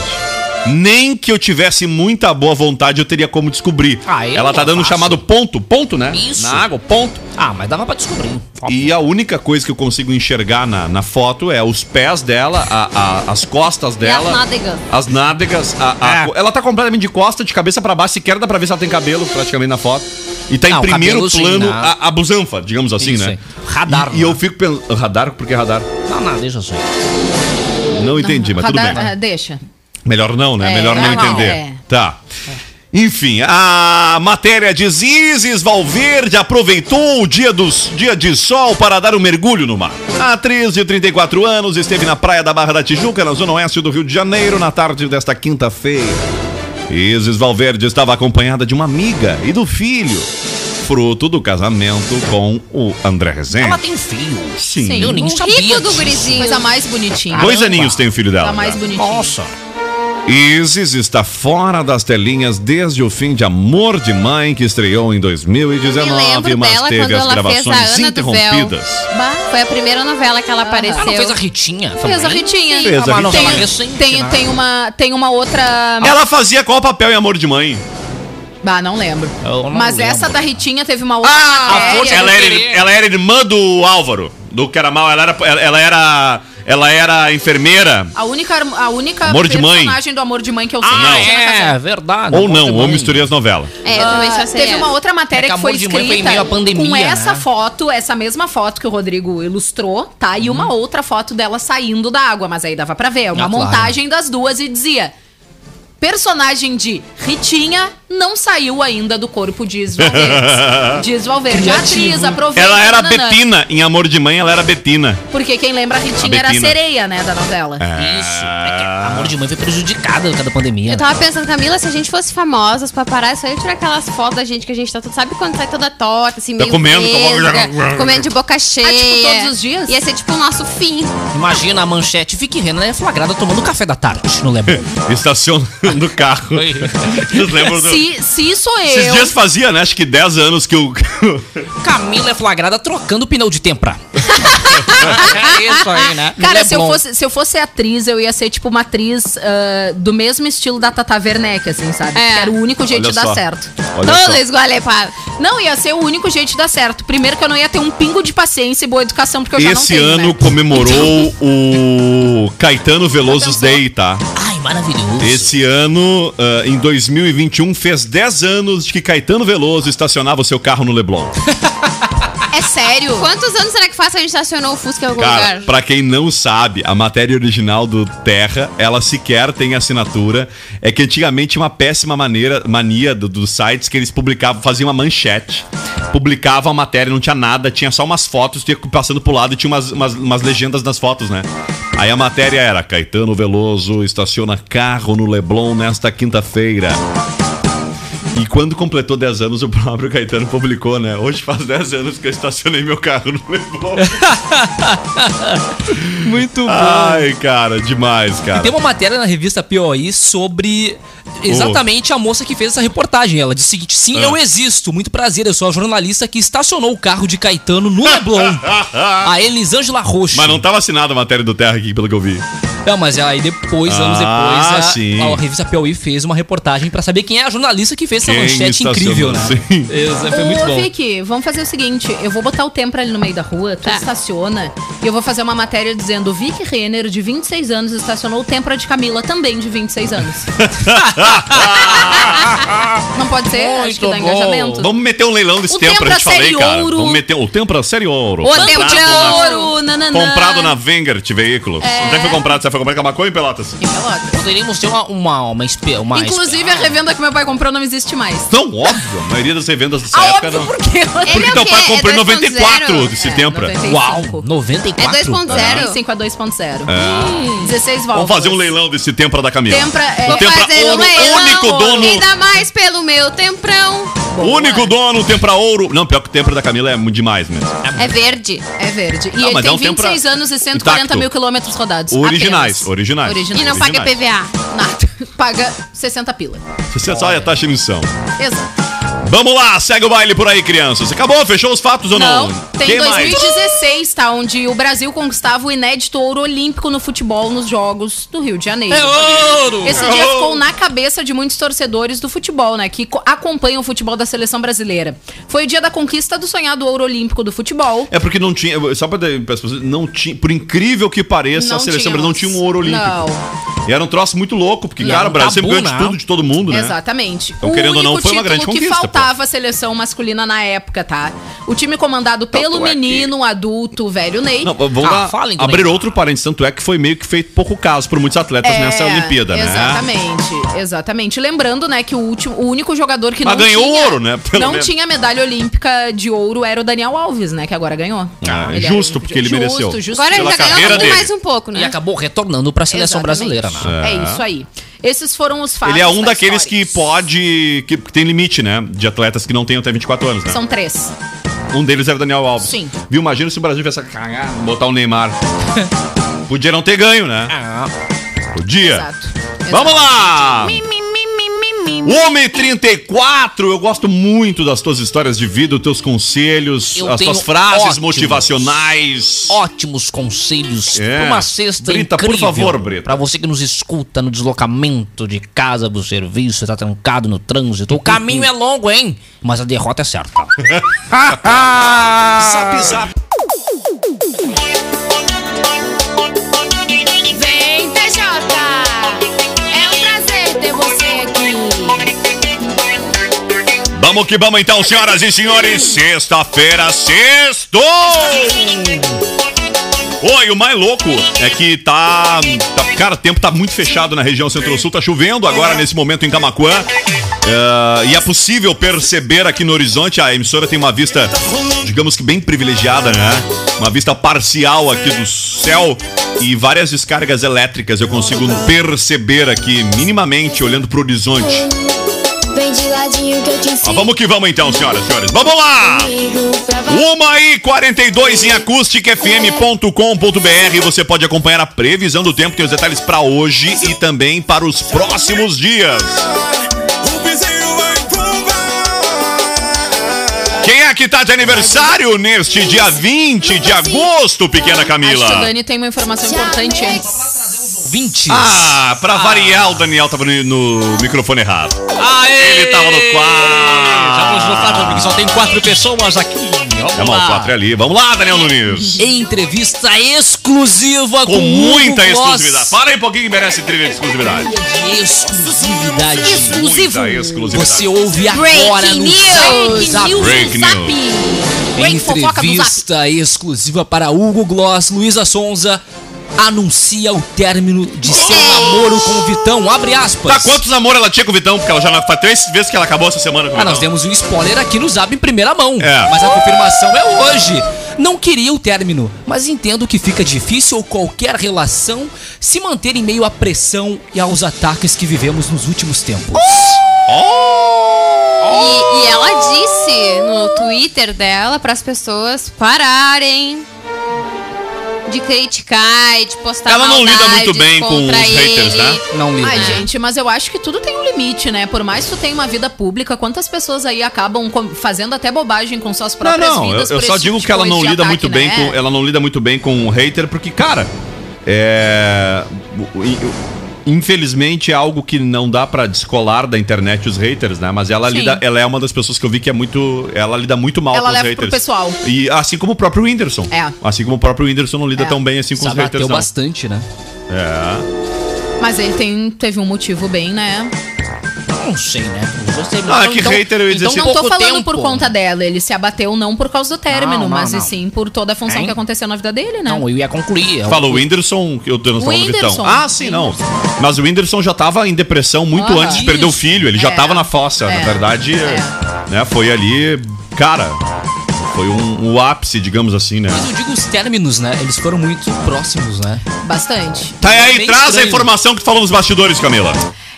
nem que eu tivesse muita boa vontade eu teria como descobrir. Ah, Ela tá dando um chamado ponto, ponto, né? Isso. Na água, ponto. Ah, mas dava pra descobrir. E a única coisa que eu consigo enxergar na, na foto é os pés dela, a- a- as costas dela. as nádegas. As nádegas. a- a- É. Ela tá completamente de costa, de cabeça pra baixo, sequer dá pra ver se ela tem cabelo praticamente na foto. E tá em Ah, o primeiro cabelo sim, plano né? a, a busanfa, digamos assim, Isso né? aí. Radar, E, e eu né? fico pensando. Radar? Por que radar? Não, não, deixa assim. Não entendi, mas tudo Radar- bem. ah, Deixa. Melhor não, né? É, Melhor não não, não, entender. é. Tá. Enfim, a matéria diz Isis Valverde aproveitou o dia, dos, dia de sol para dar um mergulho no mar. A atriz de 34 anos esteve na praia da Barra da Tijuca, na zona oeste do Rio de Janeiro, na tarde desta quinta-feira. Isis Valverde estava acompanhada de uma amiga e do filho, fruto do casamento com o André Rezende. Ela tem filho. Sim. Sim. Eu nem Um sabia rico do gurizinho. Coisa mais bonitinha. Dois Caramba. aninhos tem o filho dela. Tá mais já. bonitinha. Nossa. Isis está fora das telinhas desde o fim de Amor de Mãe, que estreou em 2019, Me lembro mas teve as gravações interrompidas. Bah. Foi a primeira novela que ela apareceu. Ela fez a Ritinha também. Fez a Ritinha. Fez a Ritinha. recente, Tem, né? tem, uma, tem uma outra. Ela fazia qual papel em Amor de Mãe? Ah, não lembro. Não Mas lembro. essa da Ritinha teve uma outra Ah, matéria. ela, era, ela era irmã do Álvaro, do que era mal. Ela era, ela, ela era, ela era enfermeira. A única, a única Amor de Mãe. personagem do Amor de Mãe que eu sei. Ah, é, verdade. Ou não, ou misturei as novelas. É, eu também Ah, só sei. teve essa. uma outra matéria É que que foi foi escrita meio a pandemia, com essa né? foto, essa mesma foto que o Rodrigo ilustrou, tá? E Uhum. uma outra foto dela saindo da água, mas aí dava pra ver, uma Ah, claro. montagem das duas e dizia: personagem de Ritinha não saiu ainda do corpo de Isvalverde. de Isvalverde. A atriz aproveita. Ela era nananã. Betina, em Amor de Mãe ela era Betina. Porque quem lembra a Ritinha A era a sereia, né, da novela. Isso. É que Amor de Mãe foi prejudicada por causa da pandemia. Eu tava pensando, Camila, se a gente fosse famosa, os paparazzi só ia tirar aquelas fotos da gente que a gente tá tudo. Sabe quando sai toda torta, assim, Tá meio comendo, com a boca- vesga, comendo de boca cheia. tipo, todos os dias? Ia ser tipo o nosso fim. Imagina a manchete. Vicky Renner é flagrada tomando café da tarde no Leblon. Estacionando o carro. Do... Se, se sou Esses eu. dias fazia, né? Acho que 10 anos que o. Camila é flagrada trocando pneu de tempra. é isso aí, né? Cara, se eu, fosse, se eu fosse atriz, eu ia ser tipo uma atriz ah, do mesmo estilo da Tata Werneck, assim, sabe? É. Que era o único jeito Olha de dar só. certo. Olha Todo. Não, ia ser o único jeito de dar certo. Primeiro que eu não ia ter um pingo de paciência e boa educação, porque eu já não Esse tenho, ano né? comemorou o Caetano Veloso's Day, tá? Ai, maravilhoso. Esse ano, ah, em 2021, fez 10 anos de que Caetano Veloso estacionava o seu carro no Leblon. É sério? Quantos anos será que faz que a gente estacionou o Fusca em algum Cara, lugar? pra quem não sabe, a matéria original do Terra, ela sequer tem assinatura. É que antigamente tinha uma péssima maneira, mania do- dos sites que eles publicavam, faziam uma manchete, publicavam a matéria, não tinha nada, tinha só umas fotos, tinha passando pro lado e tinha umas, umas, umas legendas nas fotos, né? Aí a matéria era: Caetano Veloso estaciona carro no Leblon nesta quinta-feira. E quando completou 10 anos, o próprio Caetano publicou, né? Hoje faz 10 anos que eu estacionei meu carro no Leblon. Muito bom. Ai, cara, demais, cara. Tem uma matéria na revista POI sobre exatamente a moça que fez essa reportagem. Ela disse o seguinte: sim, Ah. eu existo. Muito prazer, eu sou a jornalista que estacionou o carro de Caetano no Leblon. a Elisângela Roxo. Mas não tava assinada a matéria do Terra aqui, pelo que eu vi. Não, mas aí depois, anos Ah, depois, a, sim. a revista POI fez uma reportagem pra saber quem é a jornalista que fez essa Quem manchete incrível, né? sim. Exa- Foi muito Ô, bom. Vicky, vamos fazer o seguinte: eu vou botar o tempo ali no meio da rua, tu Tá. estaciona, e eu vou fazer uma matéria dizendo: Vicky Renner, de 26 anos, estacionou o Tempra de Camila, também de 26 anos. Não pode ser? Acho que dá Muito bom. engajamento. Vamos meter um leilão desse O tempo, Tempra eu te falei, cara. Ouro. Vamos meter o Tempra Série Ouro. O Tempo de na- Ouro, nananã. Comprado na Vengert Veículos. Onde é que foi comprado? Você foi comprar em Camacuã ou em Pelotas? Em Pelotas. Poderíamos ter uma. uma, uma, espe- uma Inclusive, a revenda que meu pai comprou não existe mais. Não, óbvio. A maioria das revendas dessa Ah, época óbvio, não. por quê? Ele Porque é teu o pai quê? comprou em É 94 2.0? desse É, Tempra. 95. Uau, 94? É 2.0? 95 a 2.0. É. 16 válvulas. Vamos fazer um leilão desse Tempra da Camila. Tempra é- O Vou Tempra fazer um Ouro, leilão. único dono. Me dá mais pelo meu temprão. Boa. Único dono, Tempra Ouro. Não, pior que o Tempra da Camila é muito demais mesmo. É verde. É verde. E Não, ele mas tem é um Tempra 26 anos e 140 intacto. mil quilômetros rodados. Originais, Apenas. originais. Originais. E não paga Originais. PVA. Nada. Paga 60 pila. Você só a taxa de emissão. Exato. Vamos lá, segue o baile por aí, crianças. Acabou? Fechou os fatos ou não? Não, tem Quem mais? 2016, tá? Onde o Brasil conquistava o inédito ouro olímpico no futebol nos Jogos do Rio de Janeiro. É ouro! Esse dia ficou na cabeça de muitos torcedores do futebol, né? Que co- acompanham o futebol da seleção brasileira. Foi o dia da conquista do sonhado ouro olímpico do futebol. É porque não tinha, só pra dar- para as pessoas, não tinha, por incrível que pareça, Não a seleção brasileira não tinha um ouro olímpico. Não. E era um troço muito louco, porque, E cara, o Brasil sempre ganhou de né? tudo, de todo mundo, né? Exatamente. Então, querendo ou não, foi uma grande título que conquista, faltava à seleção masculina na época, tá? O time comandado pelo Tanto é que- menino, adulto, velho Ney. Não, vamos Ah, dar- fala, então, abrir Ney. outro parênteses, tanto é que foi meio que feito pouco caso por muitos atletas nessa Olimpíada, né? É, Exatamente, exatamente. Lembrando, né, que o último, o único jogador que Mas não ganhou tinha, ouro, né? Pelo não menos. tinha medalha olímpica de ouro era o Daniel Alves, né, que agora ganhou. Ah, Ele justo, porque ele justo, mereceu. Justo, Agora ele Pela já ganhou carreira tudo dele. mais um pouco, E né? acabou retornando pra seleção Exatamente. brasileira, né? É. isso aí. Esses foram os fatos. Ele é um da daqueles história. que pode. Que, que tem limite, né? De atletas que não têm até 24 anos, né? São três. Um deles era o Daniel Alves. Sim. Viu? Imagina se o Brasil tivesse cagado, botar o Neymar. Podia não ter ganho, né? Ah, Podia. Exato. Vamos lá! Homem 34, eu gosto muito das tuas histórias de vida, os teus conselhos, Eu as tuas frases ótimos. motivacionais. ótimos conselhos É. pra uma cesta Brita, por incrível. favor, Brita. Pra você que nos escuta no deslocamento de casa do serviço, tá trancado no trânsito. O caminho é longo, hein? Mas a derrota é certa. Zap Zap. Vamos que vamos então, senhoras e senhores. Sexta-feira, sextou! Oi, o mais louco é que tá, tá- Cara, o tempo tá muito fechado na região centro-sul, tá chovendo agora nesse momento em Camacuã. É, e é possível perceber aqui no horizonte, a emissora tem uma vista, digamos que bem privilegiada, né? Uma vista parcial aqui do céu e várias descargas elétricas eu consigo perceber aqui, minimamente, olhando pro horizonte. Vamos que vamos então, senhoras e senhores. Vamos lá! Uma e 42 em acústicafm.com.br. Você pode acompanhar a previsão do tempo, tem os detalhes para hoje e também para os próximos dias. Quem é que tá de aniversário neste dia 20 de agosto, pequena Acho que o Camila? Dani tem uma informação importante antes. 20. Ah, pra variar, o Daniel tava no, no microfone errado. Aê! Ele tava no quadro. Vamos no quadro, porque só tem quatro pessoas aqui. Vamos ao lá. quatro ali. Vamos lá, Daniel Nunes. Entrevista exclusiva com, Com muita exclusividade. Fala aí um pouquinho que merece entrevista de exclusividade. De exclusividade. Exclusivo. Muita exclusividade. Você ouve agora Breaking no news. Zap. Break news. Entrevista exclusiva para Hugo Gloss, Luísa Sonza anuncia o término de seu namoro com o Vitão. Abre aspas. Tá, quantos namoros ela tinha com o Vitão? Porque ela já faz três vezes que ela acabou essa semana com o Ah, nós Vitão. demos um spoiler aqui no Zap em primeira mão. É. Mas a confirmação é hoje. Não queria o término, mas entendo que fica difícil qualquer relação se manter em meio à pressão e aos ataques que vivemos nos últimos tempos. E, e ela disse no Twitter dela para as pessoas pararem de criticar e de postar Ela não lida muito bem com os haters, ele. né? Não liga. Ai, gente, mas eu acho que tudo tem um limite, né? Por mais que tu tenha uma vida pública, quantas pessoas aí acabam fazendo até bobagem com suas Não, próprias não, eu, vidas eu por só digo tipo que ela não lida ataque, muito bem né? com. Ela não lida muito bem com o hater, porque, cara, é. Infelizmente é algo que não dá pra descolar da internet os haters, né? Mas ela Sim. lida, ela é uma das pessoas que eu vi que é muito, ela lida muito mal Ela com os leva pro haters. pessoal. E assim como o próprio Whindersson. É. Assim como o próprio Whindersson não lida É. tão bem assim com os haters, não. bastante, né? É. Mas ele tem, teve um motivo bem, né? Não sei, né? Não gostei. Não, é que hater eu ia dizer Então assim, não tô falando tempo. por conta dela, ele se abateu não por causa do término, Não, não, mas não. e sim por toda a função Hein? que aconteceu na vida dele, né? Não, eu ia concluir. Eu- Fala o Whindersson, que eu tô falando do. Vitão. Ah, sim, não. Mas o Whindersson já tava em depressão muito Aham. antes de perder o filho. Ele já É. tava na fossa. Na É. verdade, né, foi ali. Cara, foi um, um ápice, digamos assim, né? Mas eu digo os términos, né? Eles foram muito próximos, né? Bastante. Tá aí, bem traz a estranho. informação que tu falou nos bastidores, Camila.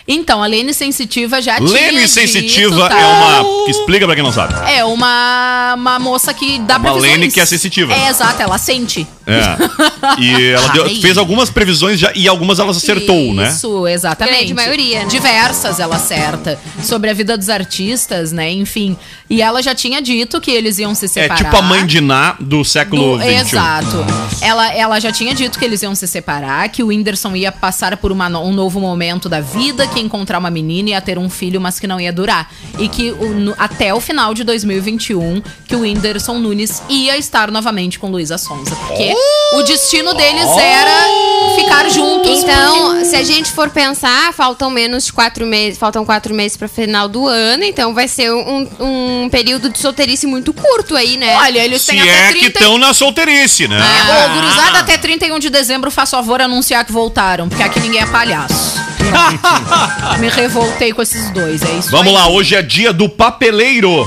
Então, a Lene Sensitiva já tinha Lene dito, Sensitiva tá? é uma. que explica pra quem não sabe. É uma, uma moça que dá Uma previsões. Lene que é sensitiva. É, exato, ela sente. É. E ela deu- fez algumas previsões já, e algumas elas acertou, né? Isso, exatamente. Grande maioria, né? Diversas ela acerta. Sobre a vida dos artistas, né? Enfim. E ela já tinha dito que eles iam se É separar. tipo a mãe de Ná do século XXI. Exato. Ela, ela já tinha dito que eles iam se separar, que o Whindersson ia passar por uma um novo momento da vida, que ia encontrar uma menina e ia ter um filho, mas que não ia durar. E que o- no- até o final de 2021, que o Whindersson Nunes ia estar novamente com Luísa Sonza. Porque o destino deles era ficar juntos. Então, se a gente for pensar, faltam menos de quatro meses, faltam quatro meses para final do ano, então vai ser um, um período de solteirice muito curto aí, né? Olha, eles Se têm é até que 30... estão na solteirice, né? É, Ô, gurizada, até 31 de dezembro, faço favor anunciar que voltaram, porque aqui ninguém é palhaço. Me revoltei com esses dois, é isso Vamos aí. lá, hoje é dia do papeleiro.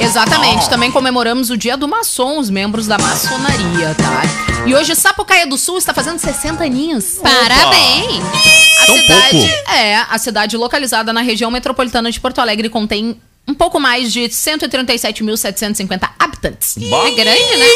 Exatamente. Também comemoramos o dia do maçom, os membros da maçonaria, tá? E hoje Sapucaia do Sul está fazendo 60 aninhos. Parabéns! A Tão cidade pouco. é a cidade localizada na região metropolitana de Porto Alegre contém um pouco mais de 137.750 habitantes. É grande, né?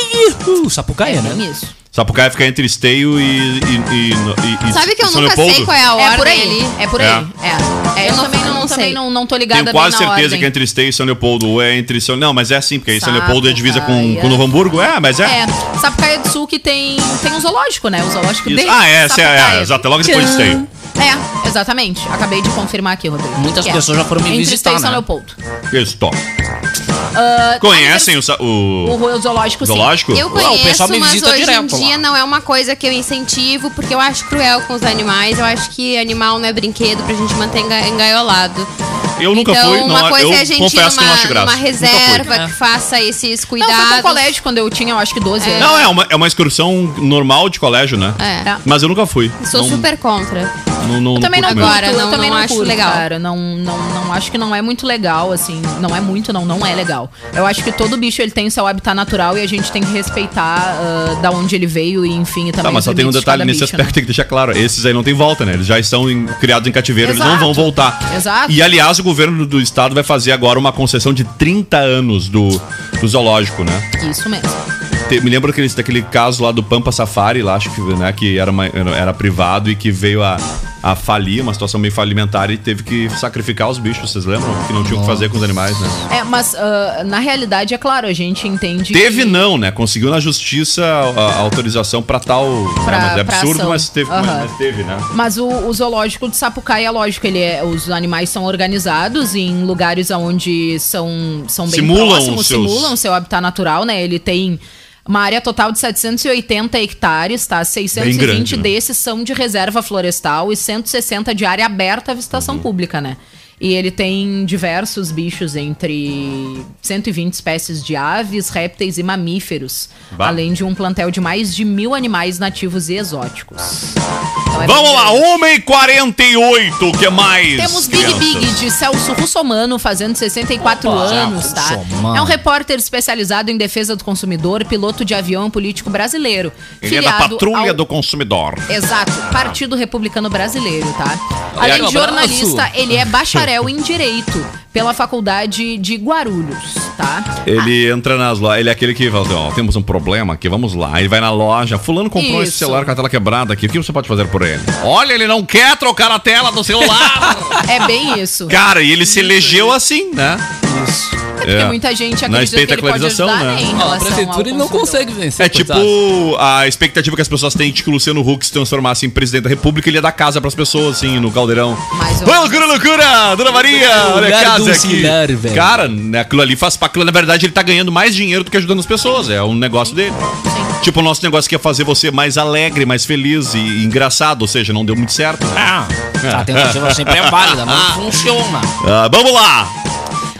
Uh, Sapucaia, né? Isso. Sapucaia fica entre Esteio e, e, e, e- e Sabe que eu São nunca Leopoldo? sei qual é a ordem É por aí. ali? É por É. aí. É. É, eu, Eu não- também, não, não também sei. não, não tô ligada Tenho quase bem na certeza ordem. que é entre Esteio e São Leopoldo. Ou é entre São... Não, mas é assim, porque aí São. Leopoldo é divisa com, com Novo Hamburgo. É, mas é. É, Sapucaia do Sul que tem, tem um zoológico, né? O zoológico Isso. de Ah, é, é, é, exato, é logo depois de Esteio. É, exatamente. Acabei de confirmar aqui, Rodrigo. Muitas Que é. pessoas já foram me Entre visitar, Esteio e São né? Leopoldo. Isso, top. Ah, Conhecem o, O, o o zoológico, sim. zoológico? Eu o conheço, pessoal me mas visita hoje em direto dia lá. não é uma coisa que eu incentivo, porque eu acho cruel com os animais. Eu acho que animal não é brinquedo pra gente manter enga- engaiolado. Eu nunca então, fui, não, uma coisa eu é a gente confesso que eu não numa, acho graça. numa fui. reserva É. que faça esses Não, cuidados. foi pro colégio quando eu tinha, eu acho que 12 anos. Não, é uma, é uma excursão normal de colégio, né? É. Mas eu nunca fui. Sou não, super contra. Não, não, Eu também não curto. Agora, eu não- também não não, acho curto, legal. cara. Não, não, não acho que não é muito legal, assim. Não é muito, não, não é legal. Eu acho que todo bicho ele tem seu habitat natural e a gente tem que respeitar ah, da onde ele veio e, enfim, e também. Tá, mas só tem um detalhe nesse bicho, aspecto, né? tem que deixar claro. Esses aí não tem volta, né? Eles já estão em- criados em cativeiro, eles não Exato. vão voltar. Exato. E aliás, o governo do, do estado vai fazer agora uma concessão de 30 anos do, do zoológico, né? Isso mesmo. Te- me lembro daquele, daquele caso lá do Pampa Safari, lá, acho que, né, que era, uma- era privado e que veio a, a falir, uma situação meio falimentar e teve que sacrificar os bichos, vocês lembram? Que não tinham o que fazer com os animais, né? É, mas ah, na realidade, é claro, a gente entende. Teve que... não, né? Conseguiu na justiça a, a autorização pra tal. Pra- né? Mas é absurdo, mas teve, Aham. mas teve, né? Mas o, o zoológico de Sapucaia, é lógico, ele é, os animais são organizados em lugares onde são, são bem Simulam próximos, os seus- simulam seu habitat natural, né? Ele tem uma área total de 780 hectares, tá? 620 grande, né? desses são de reserva florestal e 160 de área aberta à visitação Uhum. pública, né? E ele tem diversos bichos entre 120 espécies de aves, répteis e mamíferos. Bah. Além de um plantel de mais de mil animais nativos e exóticos. Então é Vamos lá, grande. 1h48, o que mais? Temos Big crianças? Big de Celso Russomano, fazendo 64 Opa, anos, tá? Russomano. É um repórter especializado em defesa do consumidor, piloto de avião político brasileiro. Ele é da filiado patrulha ao- do consumidor. Exato, Partido Republicano Brasileiro, tá? Além de jornalista, ele é bacharel em Direito pela Faculdade de Guarulhos, tá? Ele entra nas lojas, ele é aquele que fala assim, ó, temos um problema aqui, vamos lá. Ele vai na loja, fulano comprou esse Isso. celular com a tela quebrada aqui, o que você pode fazer por ele? Olha, ele não quer trocar a tela do celular! É bem isso. Cara, e ele se elegeu assim, né? É porque muita gente Na acredita que ele pode espetacularização, ajudar né? né, em a relação ao prefeitura ele não consegue vencer. É tipo a expectativa que as pessoas têm de que o Luciano Huck se transformasse em presidente da república, ele ia dar casa pras pessoas, assim, no caldeirão. Vai, menos. loucura, loucura! Dona Maria, olha a casa do aqui. velho. Cara, né, aquilo ali faz aquilo, Na verdade, ele tá ganhando mais dinheiro do que ajudando as pessoas. É um negócio dele. Tipo, o nosso negócio que é fazer você mais alegre, mais feliz e engraçado, ou seja, não deu muito certo. né? Ah, a tentativa sempre é válida, mas não funciona. Ah, vamos lá!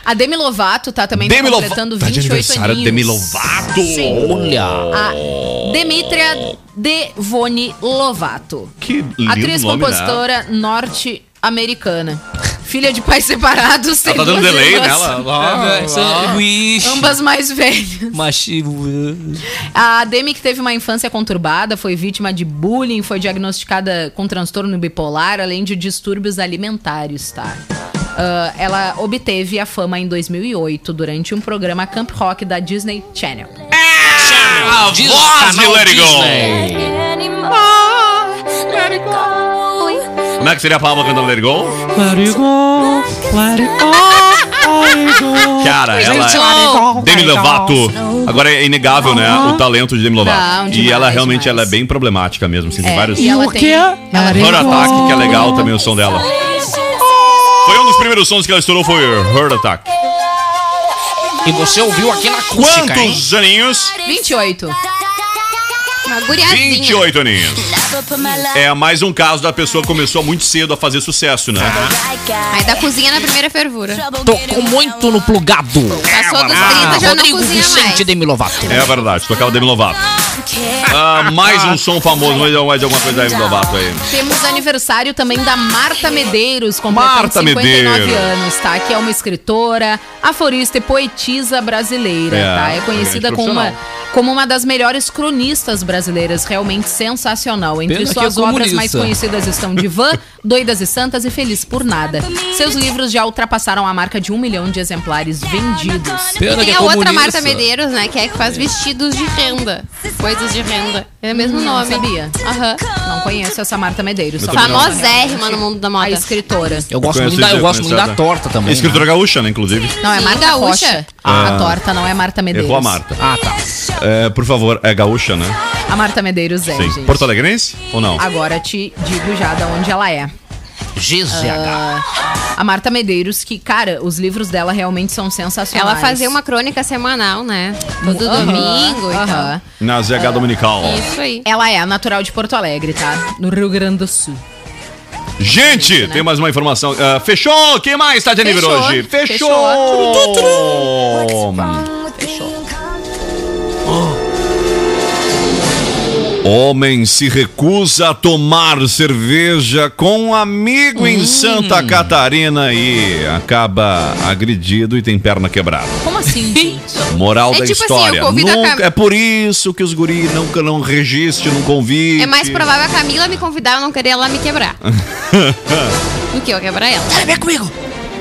A Demi Lovato tá também Demi Lovato. completando Tá de 28 aniversário, aninhos. Demi Lovato. Sim. Olha. A Demetria Devone Lovato. Que lindo Atriz, nome, né? compositora norte-americana. Filha de pais separados, Ela tá dando delay irmãs. nela. Essa- Wish. Ambas mais velhas. Machivo. A Demi, que teve uma infância conturbada, foi vítima de bullying, foi diagnosticada com transtorno bipolar, além de distúrbios alimentares, tá? Ah, ela obteve a fama em 2008 durante um programa Camp Rock da Disney Channel. A Diz- voz de Let It Go. Disney. Como é que seria a palma cantando Let It Go? Cara, ela. Demi Lovato. Agora é inegável, né? O talento de Demi Lovato. Não, e demais, ela realmente demais. ela é bem problemática mesmo. Assim, tem É, vários. e ela tem, ela tem Heart Attack, que é legal também o som dela. Foi um dos primeiros sons que ela estourou, foi Heart Attack. E você ouviu aqui na acústica, hein? Quantos aninhos? 28. Uma guriazinha. 28 aninhos. É mais um caso da pessoa que começou muito cedo a fazer sucesso, né? Aí da cozinha na primeira fervura. Tocou muito no plugado. Passou dos Ah, 30, já não Rodrigo cozinha Vicente mais. Demi Lovato. É verdade, tocava Demi Lovato. Ah, mais um som famoso, mais, mais alguma coisa da Demi Lovato aí. Temos aniversário também da Marta Medeiros, completando Marta 59 Medeiros. anos, tá? Que é uma escritora, aforista e poetisa brasileira, É, tá? É conhecida como uma, como uma das melhores cronistas brasileiras, realmente sensacional. Entre Pena suas é obras comunista. mais conhecidas estão Divã, Doidas e Santas e Feliz por Nada. Seus livros já ultrapassaram a marca de um milhão de exemplares vendidos. Pena que Tem é a outra. Marta Medeiros, né? Que é que faz vestidos de renda. Coisas de renda. É o mesmo Não nome. sabia. Aham. Não conheço essa Marta Medeiros. Eu. Famosérrima no mundo da A moda. escritora. Eu gosto Conheço muito da, eu gosto muito da torta também. né? Escritora gaúcha, né, inclusive. Não, é Marta gaúcha. Ah. A torta não é Marta Medeiros. Errou a Marta. Ah, tá. É, por favor, é gaúcha, né? A Marta Medeiros é, Sim. gente. Porto Alegrense ou não? Agora te digo já de onde ela é. GZH. Ah, a Marta Medeiros, que, cara, os livros dela realmente são sensacionais. Ela fazia uma crônica semanal, né? Todo Aham, domingo e aham. Na ZH Dominical. tal. Isso aí. Ela é natural de Porto Alegre, tá? No Rio Grande do Sul. Gente, tem mais uma informação. Ah, fechou! Quem mais tá de aniversário Fechou. hoje? Fechou! Homem se recusa a tomar cerveja com um amigo Hum. em Santa Catarina e acaba agredido e tem perna quebrada. Como assim, gente? Moral É da tipo assim, história. eu convido a Nunca- Cam- É por isso que os guri nunca não registre, não convite. É mais provável a Camila me convidar e eu não querer ela me quebrar. do que eu quebrar ela. Vem comigo.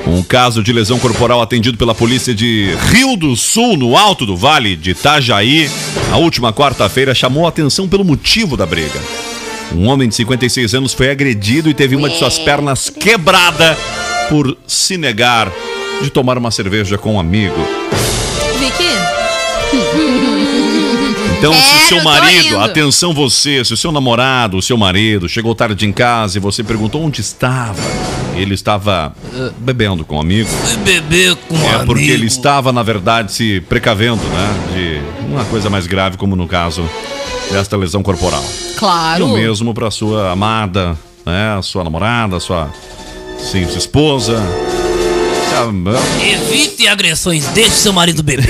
Um caso de lesão corporal atendido pela polícia de Rio do Sul, no alto do vale de Itajaí, na última quarta-feira, chamou a atenção pelo motivo da briga. Um homem de 56 anos foi agredido e teve uma de suas pernas quebrada por se negar de tomar uma cerveja com um amigo. Vicky? Então, se o Quero, seu marido, atenção você, se o seu namorado, o seu marido chegou tarde em casa e você perguntou onde estava, ele estava eh, bebendo com um amigo. Beber com um É porque amigo. ele estava, na verdade, se precavendo, né? De uma coisa mais grave, como no caso desta lesão corporal. E Claro. o mesmo para sua amada, né? Sua namorada, sua, sim, sua esposa. Evite agressões, deixe seu marido beber.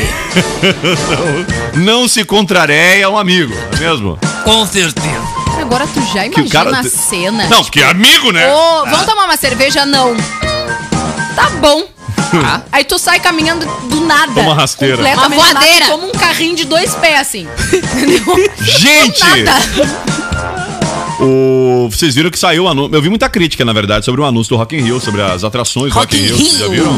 Não se contraria um amigo, não é mesmo? Com certeza. Agora tu já imagina cara a cena. Não, que amigo, né? Ô, vamos tomar uma cerveja? Não. Tá bom. Aí tu sai caminhando do nada. Uma rasteira. Uma nada, voadeira. Como um carrinho de dois pés, assim. Gente! O... Vocês viram que saiu o anúncio. Eu vi muita crítica, na verdade, sobre o anúncio do Rock in Rio, sobre as atrações do Rock, in Rio. Vocês já viram?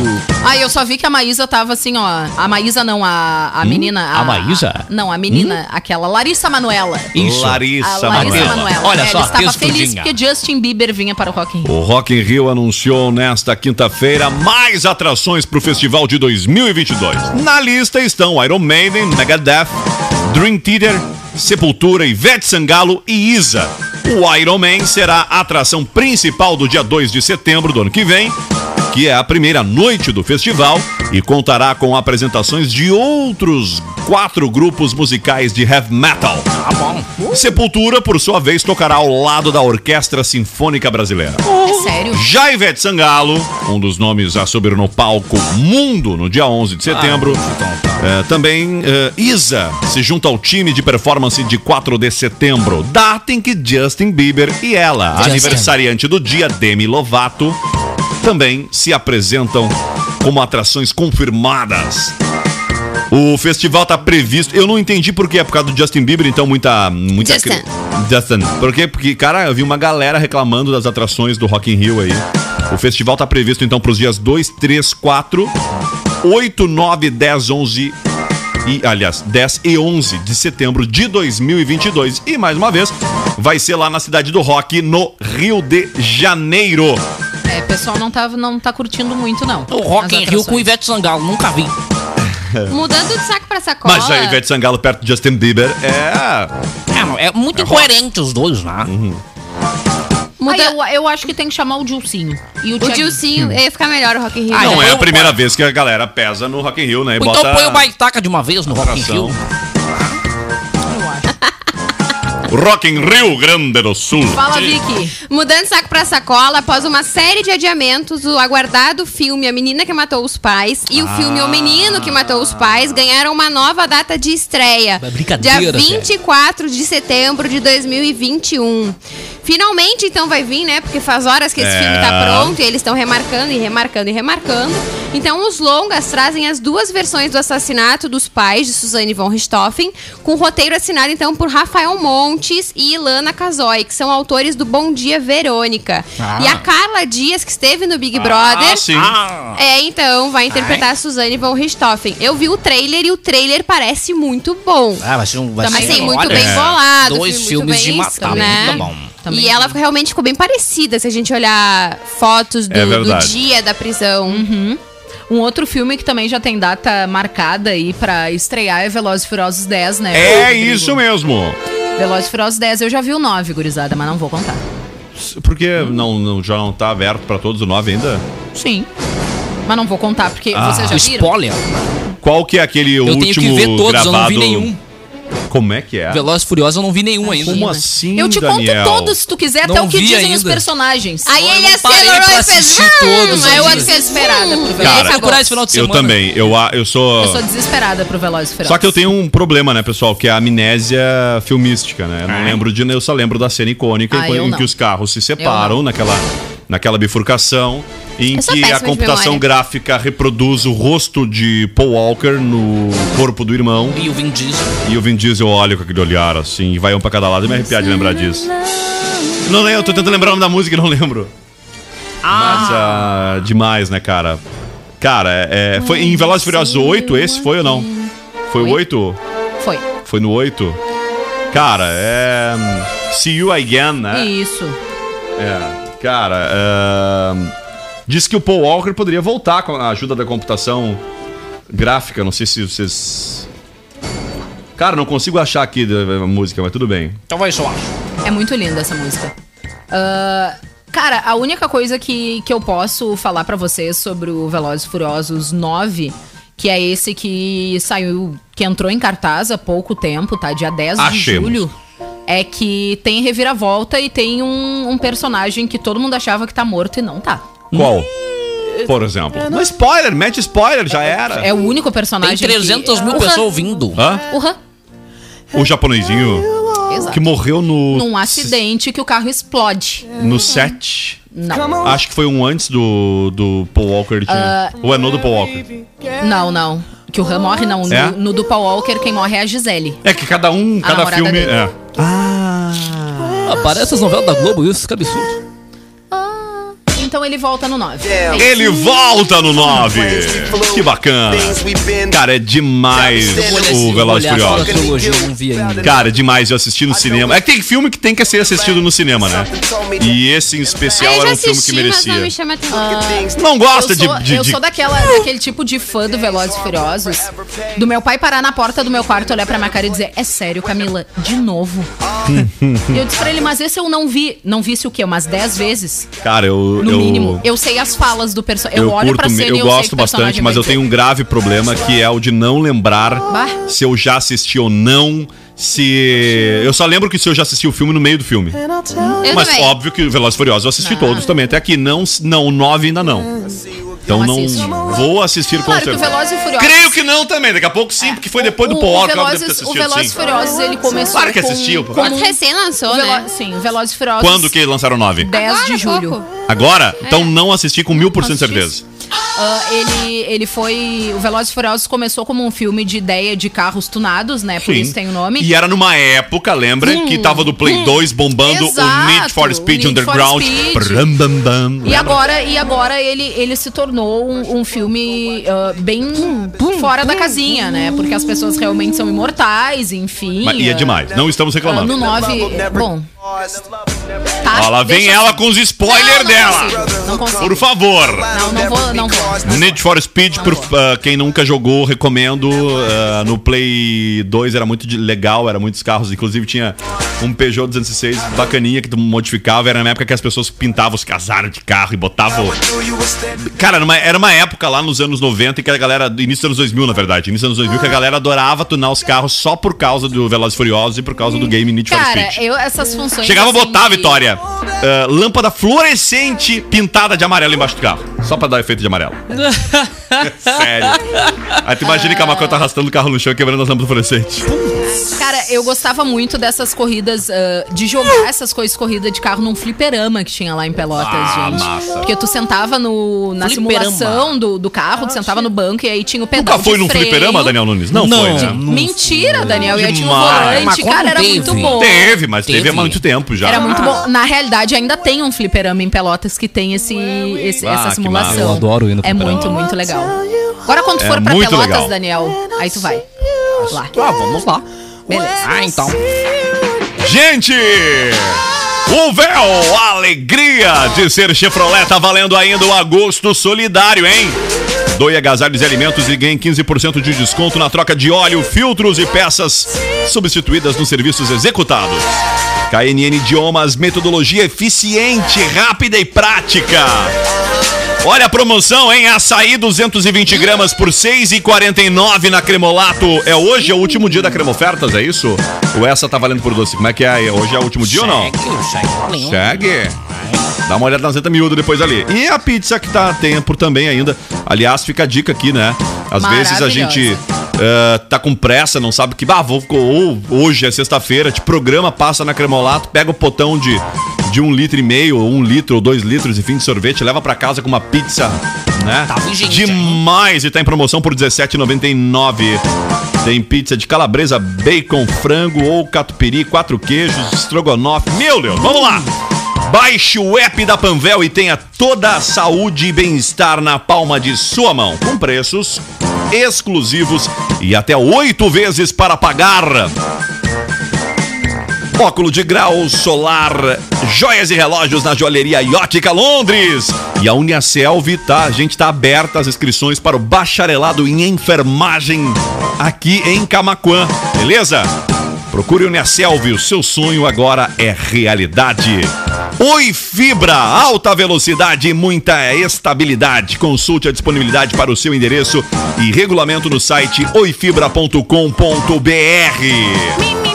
Aí eu só vi que a Maísa tava assim, ó. A Maísa não, a, a menina. A Maísa? Não, a menina, aquela Larissa Manuela. Isso. Larissa, A Larissa Manoela. Manuela. Olha É, só, Ela estava feliz porque Justin Bieber vinha para o Rock in Rio. O Rock in Rio anunciou nesta quinta-feira mais atrações para o festival de 2022. Na lista estão Iron Maiden, Megadeth, Dream Theater, Sepultura, Ivete Sangalo e Isa. O Iron Man será a atração principal do dia 2 de setembro do ano que vem, que é a primeira noite do festival e contará com apresentações de outros quatro grupos musicais de heavy metal. Tá bom. Sepultura, por sua vez, tocará ao lado da Orquestra Sinfônica Brasileira. É sério? Já Ivete Sangalo, um dos nomes a subir no palco Mundo no dia 11 de setembro. É, também é, Isa se junta ao time de performance de 4 de setembro. Data em que Justin Bieber e ela, Justin. aniversariante do dia, Demi Lovato, também se apresentam como atrações confirmadas. O festival tá previsto. Eu não entendi por quê. É por causa do Justin Bieber, então muita. muita Justin. Justin. Por quê? Porque, cara, eu vi uma galera reclamando das atrações do Rock in Rio aí. O festival tá previsto então pros dias 2, 3, 4, 8, 9, 10, 11 e, aliás, 10 e 11 de setembro de 2022. E mais uma vez, vai ser lá na cidade do Rock, no Rio de Janeiro. É, o pessoal não tá, não tá curtindo muito, não. O Rock in Rio com Ivete Sangalo, nunca vi. Mudando de saco pra sacola. Mas a Ivete Sangalo perto de Justin Bieber é. É, é muito incoerente os dois, né? Muda... Aí eu, eu acho que tem que chamar o Dilcinho. E o, O. Dilcinho ia ficar melhor o Rock in Rio. Ah, Não já é a primeira pai. vez que a galera pesa no Rock in Rio, né? E Ou bota então põe o Baitaca de uma vez no Rock in. Rio. Eu acho. Rock in Rio Grande do Sul. Fala, Vicky. Mudando saco pra sacola, após uma série de adiamentos, o aguardado filme A Menina que Matou os Pais e o filme O Menino que Matou os Pais ganharam uma nova data de estreia. É brincadeira, Dia 24 de setembro de 2021. Finalmente, então, vai vir, né? Porque faz horas que esse É. filme tá pronto e eles estão remarcando e remarcando e remarcando. Então, os longas trazem as duas versões do assassinato dos pais de Suzane von Richthofen, com roteiro assinado, então, por Rafael Montes e Ilana Casoy, que são autores do Bom Dia Verônica. Ah. E a Carla Dias, que esteve no Big Brother... Ah, sim. Ah, É, então, vai interpretar a Suzane von Richthofen. Eu vi o trailer e o trailer parece muito bom. ah, vai ser um. Vai Também ser, muito olha, bem é, bolado. Dois filme filmes muito de matar, né? muito bom. Também e ela realmente ficou bem parecida, se a gente olhar fotos do, É do dia da prisão. Um outro filme que também já tem data marcada aí pra estrear é Velozes e Furiosos 10, né? É Rodrigo? isso mesmo. Velozes e Furiosos 10. Eu já vi o 9, gurizada, mas não vou contar. Porque não, não- já não tá aberto pra todos o 9 ainda? Sim. Mas não vou contar, porque Ah. vocês já viram? Spoiler. Qual que é aquele Eu tenho último que ver todos, gravado? eu não vi nenhum. Como é que é? Velozes e Furiosos eu não vi nenhum ainda. Como assim, Eu te Daniel? conto todos, se tu quiser, até Não o que vi dizem os ainda. personagens. Aí ele acelerou e fez. "Hum", todos Aí o ainda. outro fez esperada pro Cara, Velozes e esse final de Eu semana. também. Eu, a- eu sou... Eu sou desesperada pro Velozes e Furiosos. Só que eu tenho um problema, né, pessoal? Que é a amnésia filmística, né? Eu não lembro de... Eu só lembro da cena icônica Ah, em, eu em que os carros se Eu separam naquela, naquela bifurcação. Em Eu que a computação gráfica reproduz o rosto de Paul Walker no corpo do irmão. E o Vin Diesel. E o Vin Diesel olha com aquele olhar assim, e vai um pra cada lado e me arrepiar de lembrar disso. Não lembro, eu tô tentando lembrar o nome da música e não lembro. Mas, ah, demais, né, cara? Cara, é, é, foi em Velozes e Furiosos 8 esse foi ou não? Foi o Foi. 8? Foi. Foi no 8? Cara, é. See You Again, né? Isso. É. Cara, é, diz que o Paul Walker poderia voltar com a ajuda da computação gráfica. Não sei se vocês. Cara, não consigo achar aqui a música, mas tudo bem. Então vai só. É muito linda essa música. Ah, cara, a única coisa que, que eu posso falar pra vocês sobre o Velozes Furiosos 9, que é esse que saiu, que entrou em cartaz há pouco tempo, tá? Dia 10 de Achemos. julho. É que tem reviravolta e tem um, um personagem que todo mundo achava que tá morto e não tá. Qual? por exemplo. Não spoiler, mete spoiler, já era. É o único Tem personagem. 300 que... mil pessoas ouvindo. Hã? O Han. O japonesinho Exato. que morreu no. Num acidente que o carro explode. No set. Não. Acho que foi um antes do, do Paul Walker. de- Ah, Ou é no do Paul Walker? Não, não. Que o Han morre, não. É? No, no do Paul Walker, quem morre é a Gisele. É que cada um, A cada filme. dele. É. Ah, parece as novelas da Globo, isso, que absurdo. Então ele volta no 9. Ele volta no 9. Que bacana. Cara, é demais o Velozes e Furiosos. vi. Cara, é demais eu assisti no cinema. É que tem filme que tem que ser assistido no cinema, né? E esse em especial era um filme que não me merecia. Não gosta eu de, de- eu sou daquela, daquele tipo de fã do Velozes e Furiosos. Do meu pai parar na porta do meu quarto, olhar pra minha cara e dizer: É sério, Camila, de novo? e eu disse pra ele: Mas esse eu não vi. Não visse o quê? Umas 10 vezes? Cara, eu. No eu... mínimo. Eu sei as falas do personagem. Eu, Eu, olho pra curto, cena eu eu gosto bastante, mas eu tenho um grave problema que é o de não lembrar Bah. se eu já assisti ou não. Se. Eu só lembro que se eu já assisti o filme no meio do filme. Eu Mas também. óbvio que o Velozes e Furiosos eu assisti todos também. Até aqui não, não, o 9 ainda não. Então Não não, assiste. vou assistir com Claro que o certeza. Velozes e Furiosos. Creio que não também, daqui a pouco sim, porque foi depois do o, Paul o Walker, eu ter Velozes, o Velozes e. Furiosos, ele começou Claro que com, assistiu, com Mas recém lançou, Velo- né? Sim, o Velozes e Furiosos. Quando que lançaram o 9? 10 Agora, de julho. pouco. Agora? Então não assisti com mil por cento de certeza. Ah, ele, ele foi. O Velozes e Furiosos começou como um filme de ideia de carros tunados, né? Por Sim. isso tem o nome. E era numa época, lembra? que tava do Play 2 bombando o Exato, Need for Speed o Need for Underground. Speed. Bram, bam, bam. E agora, e agora ele, ele se tornou um, um filme ah, bem fora da casinha, né? Porque as pessoas realmente são imortais, enfim. Mas- e é ah, demais, não estamos reclamando. no 9. Bom. Tá, Ó, lá vem deixa ela assim. com os spoilers Não, não dela. consigo, não consigo. Por favor. Não, não vou, não vou. Need for Speed, por, ah, quem nunca jogou, recomendo. Ah, no Play 2 era muito legal, era muitos carros. Inclusive tinha um Peugeot 206 bacaninha que tu modificava. Era na época que as pessoas pintavam os casaram de carro e botavam. Cara, numa- era uma época lá nos anos 90 em que a galera. Início dos anos 2000, na verdade. Início dos anos 2000 que a galera adorava tunar os carros só por causa do Velozes e Furiosos e por causa do game Need for Cara, Speed. eu, essas funções. Chegava assim, botar, de- Vitória, ah, lâmpada fluorescente pintada de amarelo embaixo do carro. Só pra dar efeito de amarelo. Sério. Aí tu imagina que a Maconha tá arrastando o carro no chão e quebrando as lâmpadas fluorescentes. Cara, eu gostava muito dessas corridas, ah, de jogar essas coisas, corrida de carro num fliperama que tinha lá em Pelotas, Ah, gente. massa. Porque tu sentava no, na Fliperama. simulação do, do carro, tu sentava no banco e aí tinha o pedal Nunca foi de num freio. fliperama, Daniel Nunes? Não, Não. foi, né? Mentira, Daniel. E aí tinha um volante, Mas cara, quando era teve? muito bom. Teve, mas teve, Teve. há muito tempo já. Era muito bom. Na realidade, ainda tem um fliperama em Pelotas que tem esse, esse- Ah, essa simulação. Eu adoro ir no É fliperama. muito, muito legal. Agora, quando tu É for pra Pelotas, legal. Daniel, aí tu vai. Lá. Ah, vamos lá. Beleza. Ah, então. Gente! O véu, a alegria de ser Chevrolet tá valendo ainda o agosto solidário, hein? Doe agasalhos e alimentos e ganhe 15% de desconto na troca de óleo, filtros e peças substituídas nos serviços executados. KNN Idiomas, metodologia eficiente, rápida e prática. Olha a promoção, hein? Açaí 220 gramas por 6,49 na Cremolato. É hoje é o último dia da Cremofertas, é isso? Ou essa tá valendo por doce? Como é que é? Hoje é o último dia ou não? Segue. Dá uma olhada na zeta miúda depois ali. E a pizza que tá tem por também ainda. Aliás, fica a dica aqui, né? Às vezes a gente eh, tá com pressa, não sabe que, ah, vou, ou hoje é sexta-feira, te programa, passa na Cremolato, pega o potão de, de um litro e meio, ou um litro, ou dois litros, enfim, de sorvete, leva pra casa com uma pizza, né? Tá vigente, Demais! E tá em promoção por R$17,99. Tem pizza de calabresa, bacon, frango ou catupiry, quatro queijos, estrogonofe. Meu Deus, vamos lá! Baixe o app da Panvel e tenha toda a saúde e bem-estar na palma de sua mão, com preços exclusivos e até oito vezes para pagar. Óculo de grau solar, joias e relógios na joalheria Iótica Londres. E a Uniaselv, tá? A gente tá aberta as inscrições para o bacharelado em enfermagem aqui em Camaquã, beleza? Procure Uniaselv, o seu sonho agora é realidade. Oi Fibra, alta velocidade e muita estabilidade. Consulte a disponibilidade para o seu endereço e regulamento no site oifibra.com.br.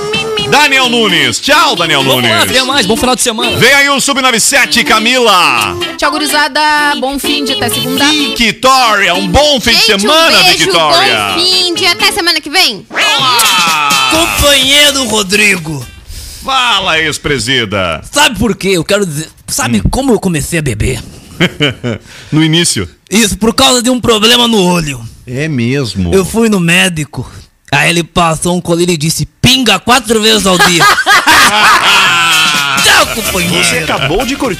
Daniel Nunes. Tchau, Daniel Vamos lá, Nunes. até mais. Bom final de semana. Vem aí o Sub97, Camila. Tchau, gurizada. Bom fim de até segunda. Victoria, um bom fim de Gente, semana, um beijo, Victoria. bom fim de até semana que vem. Companheiro Rodrigo. Fala, ex-presida. Sabe por quê? Eu quero dizer. Sabe como eu comecei a beber? no início. Isso, por causa de um problema no olho. É mesmo. Eu fui no médico. Aí ele passou um colírio e disse: pinga quatro vezes ao dia. Tchau, companheiro. Você acabou de curtir.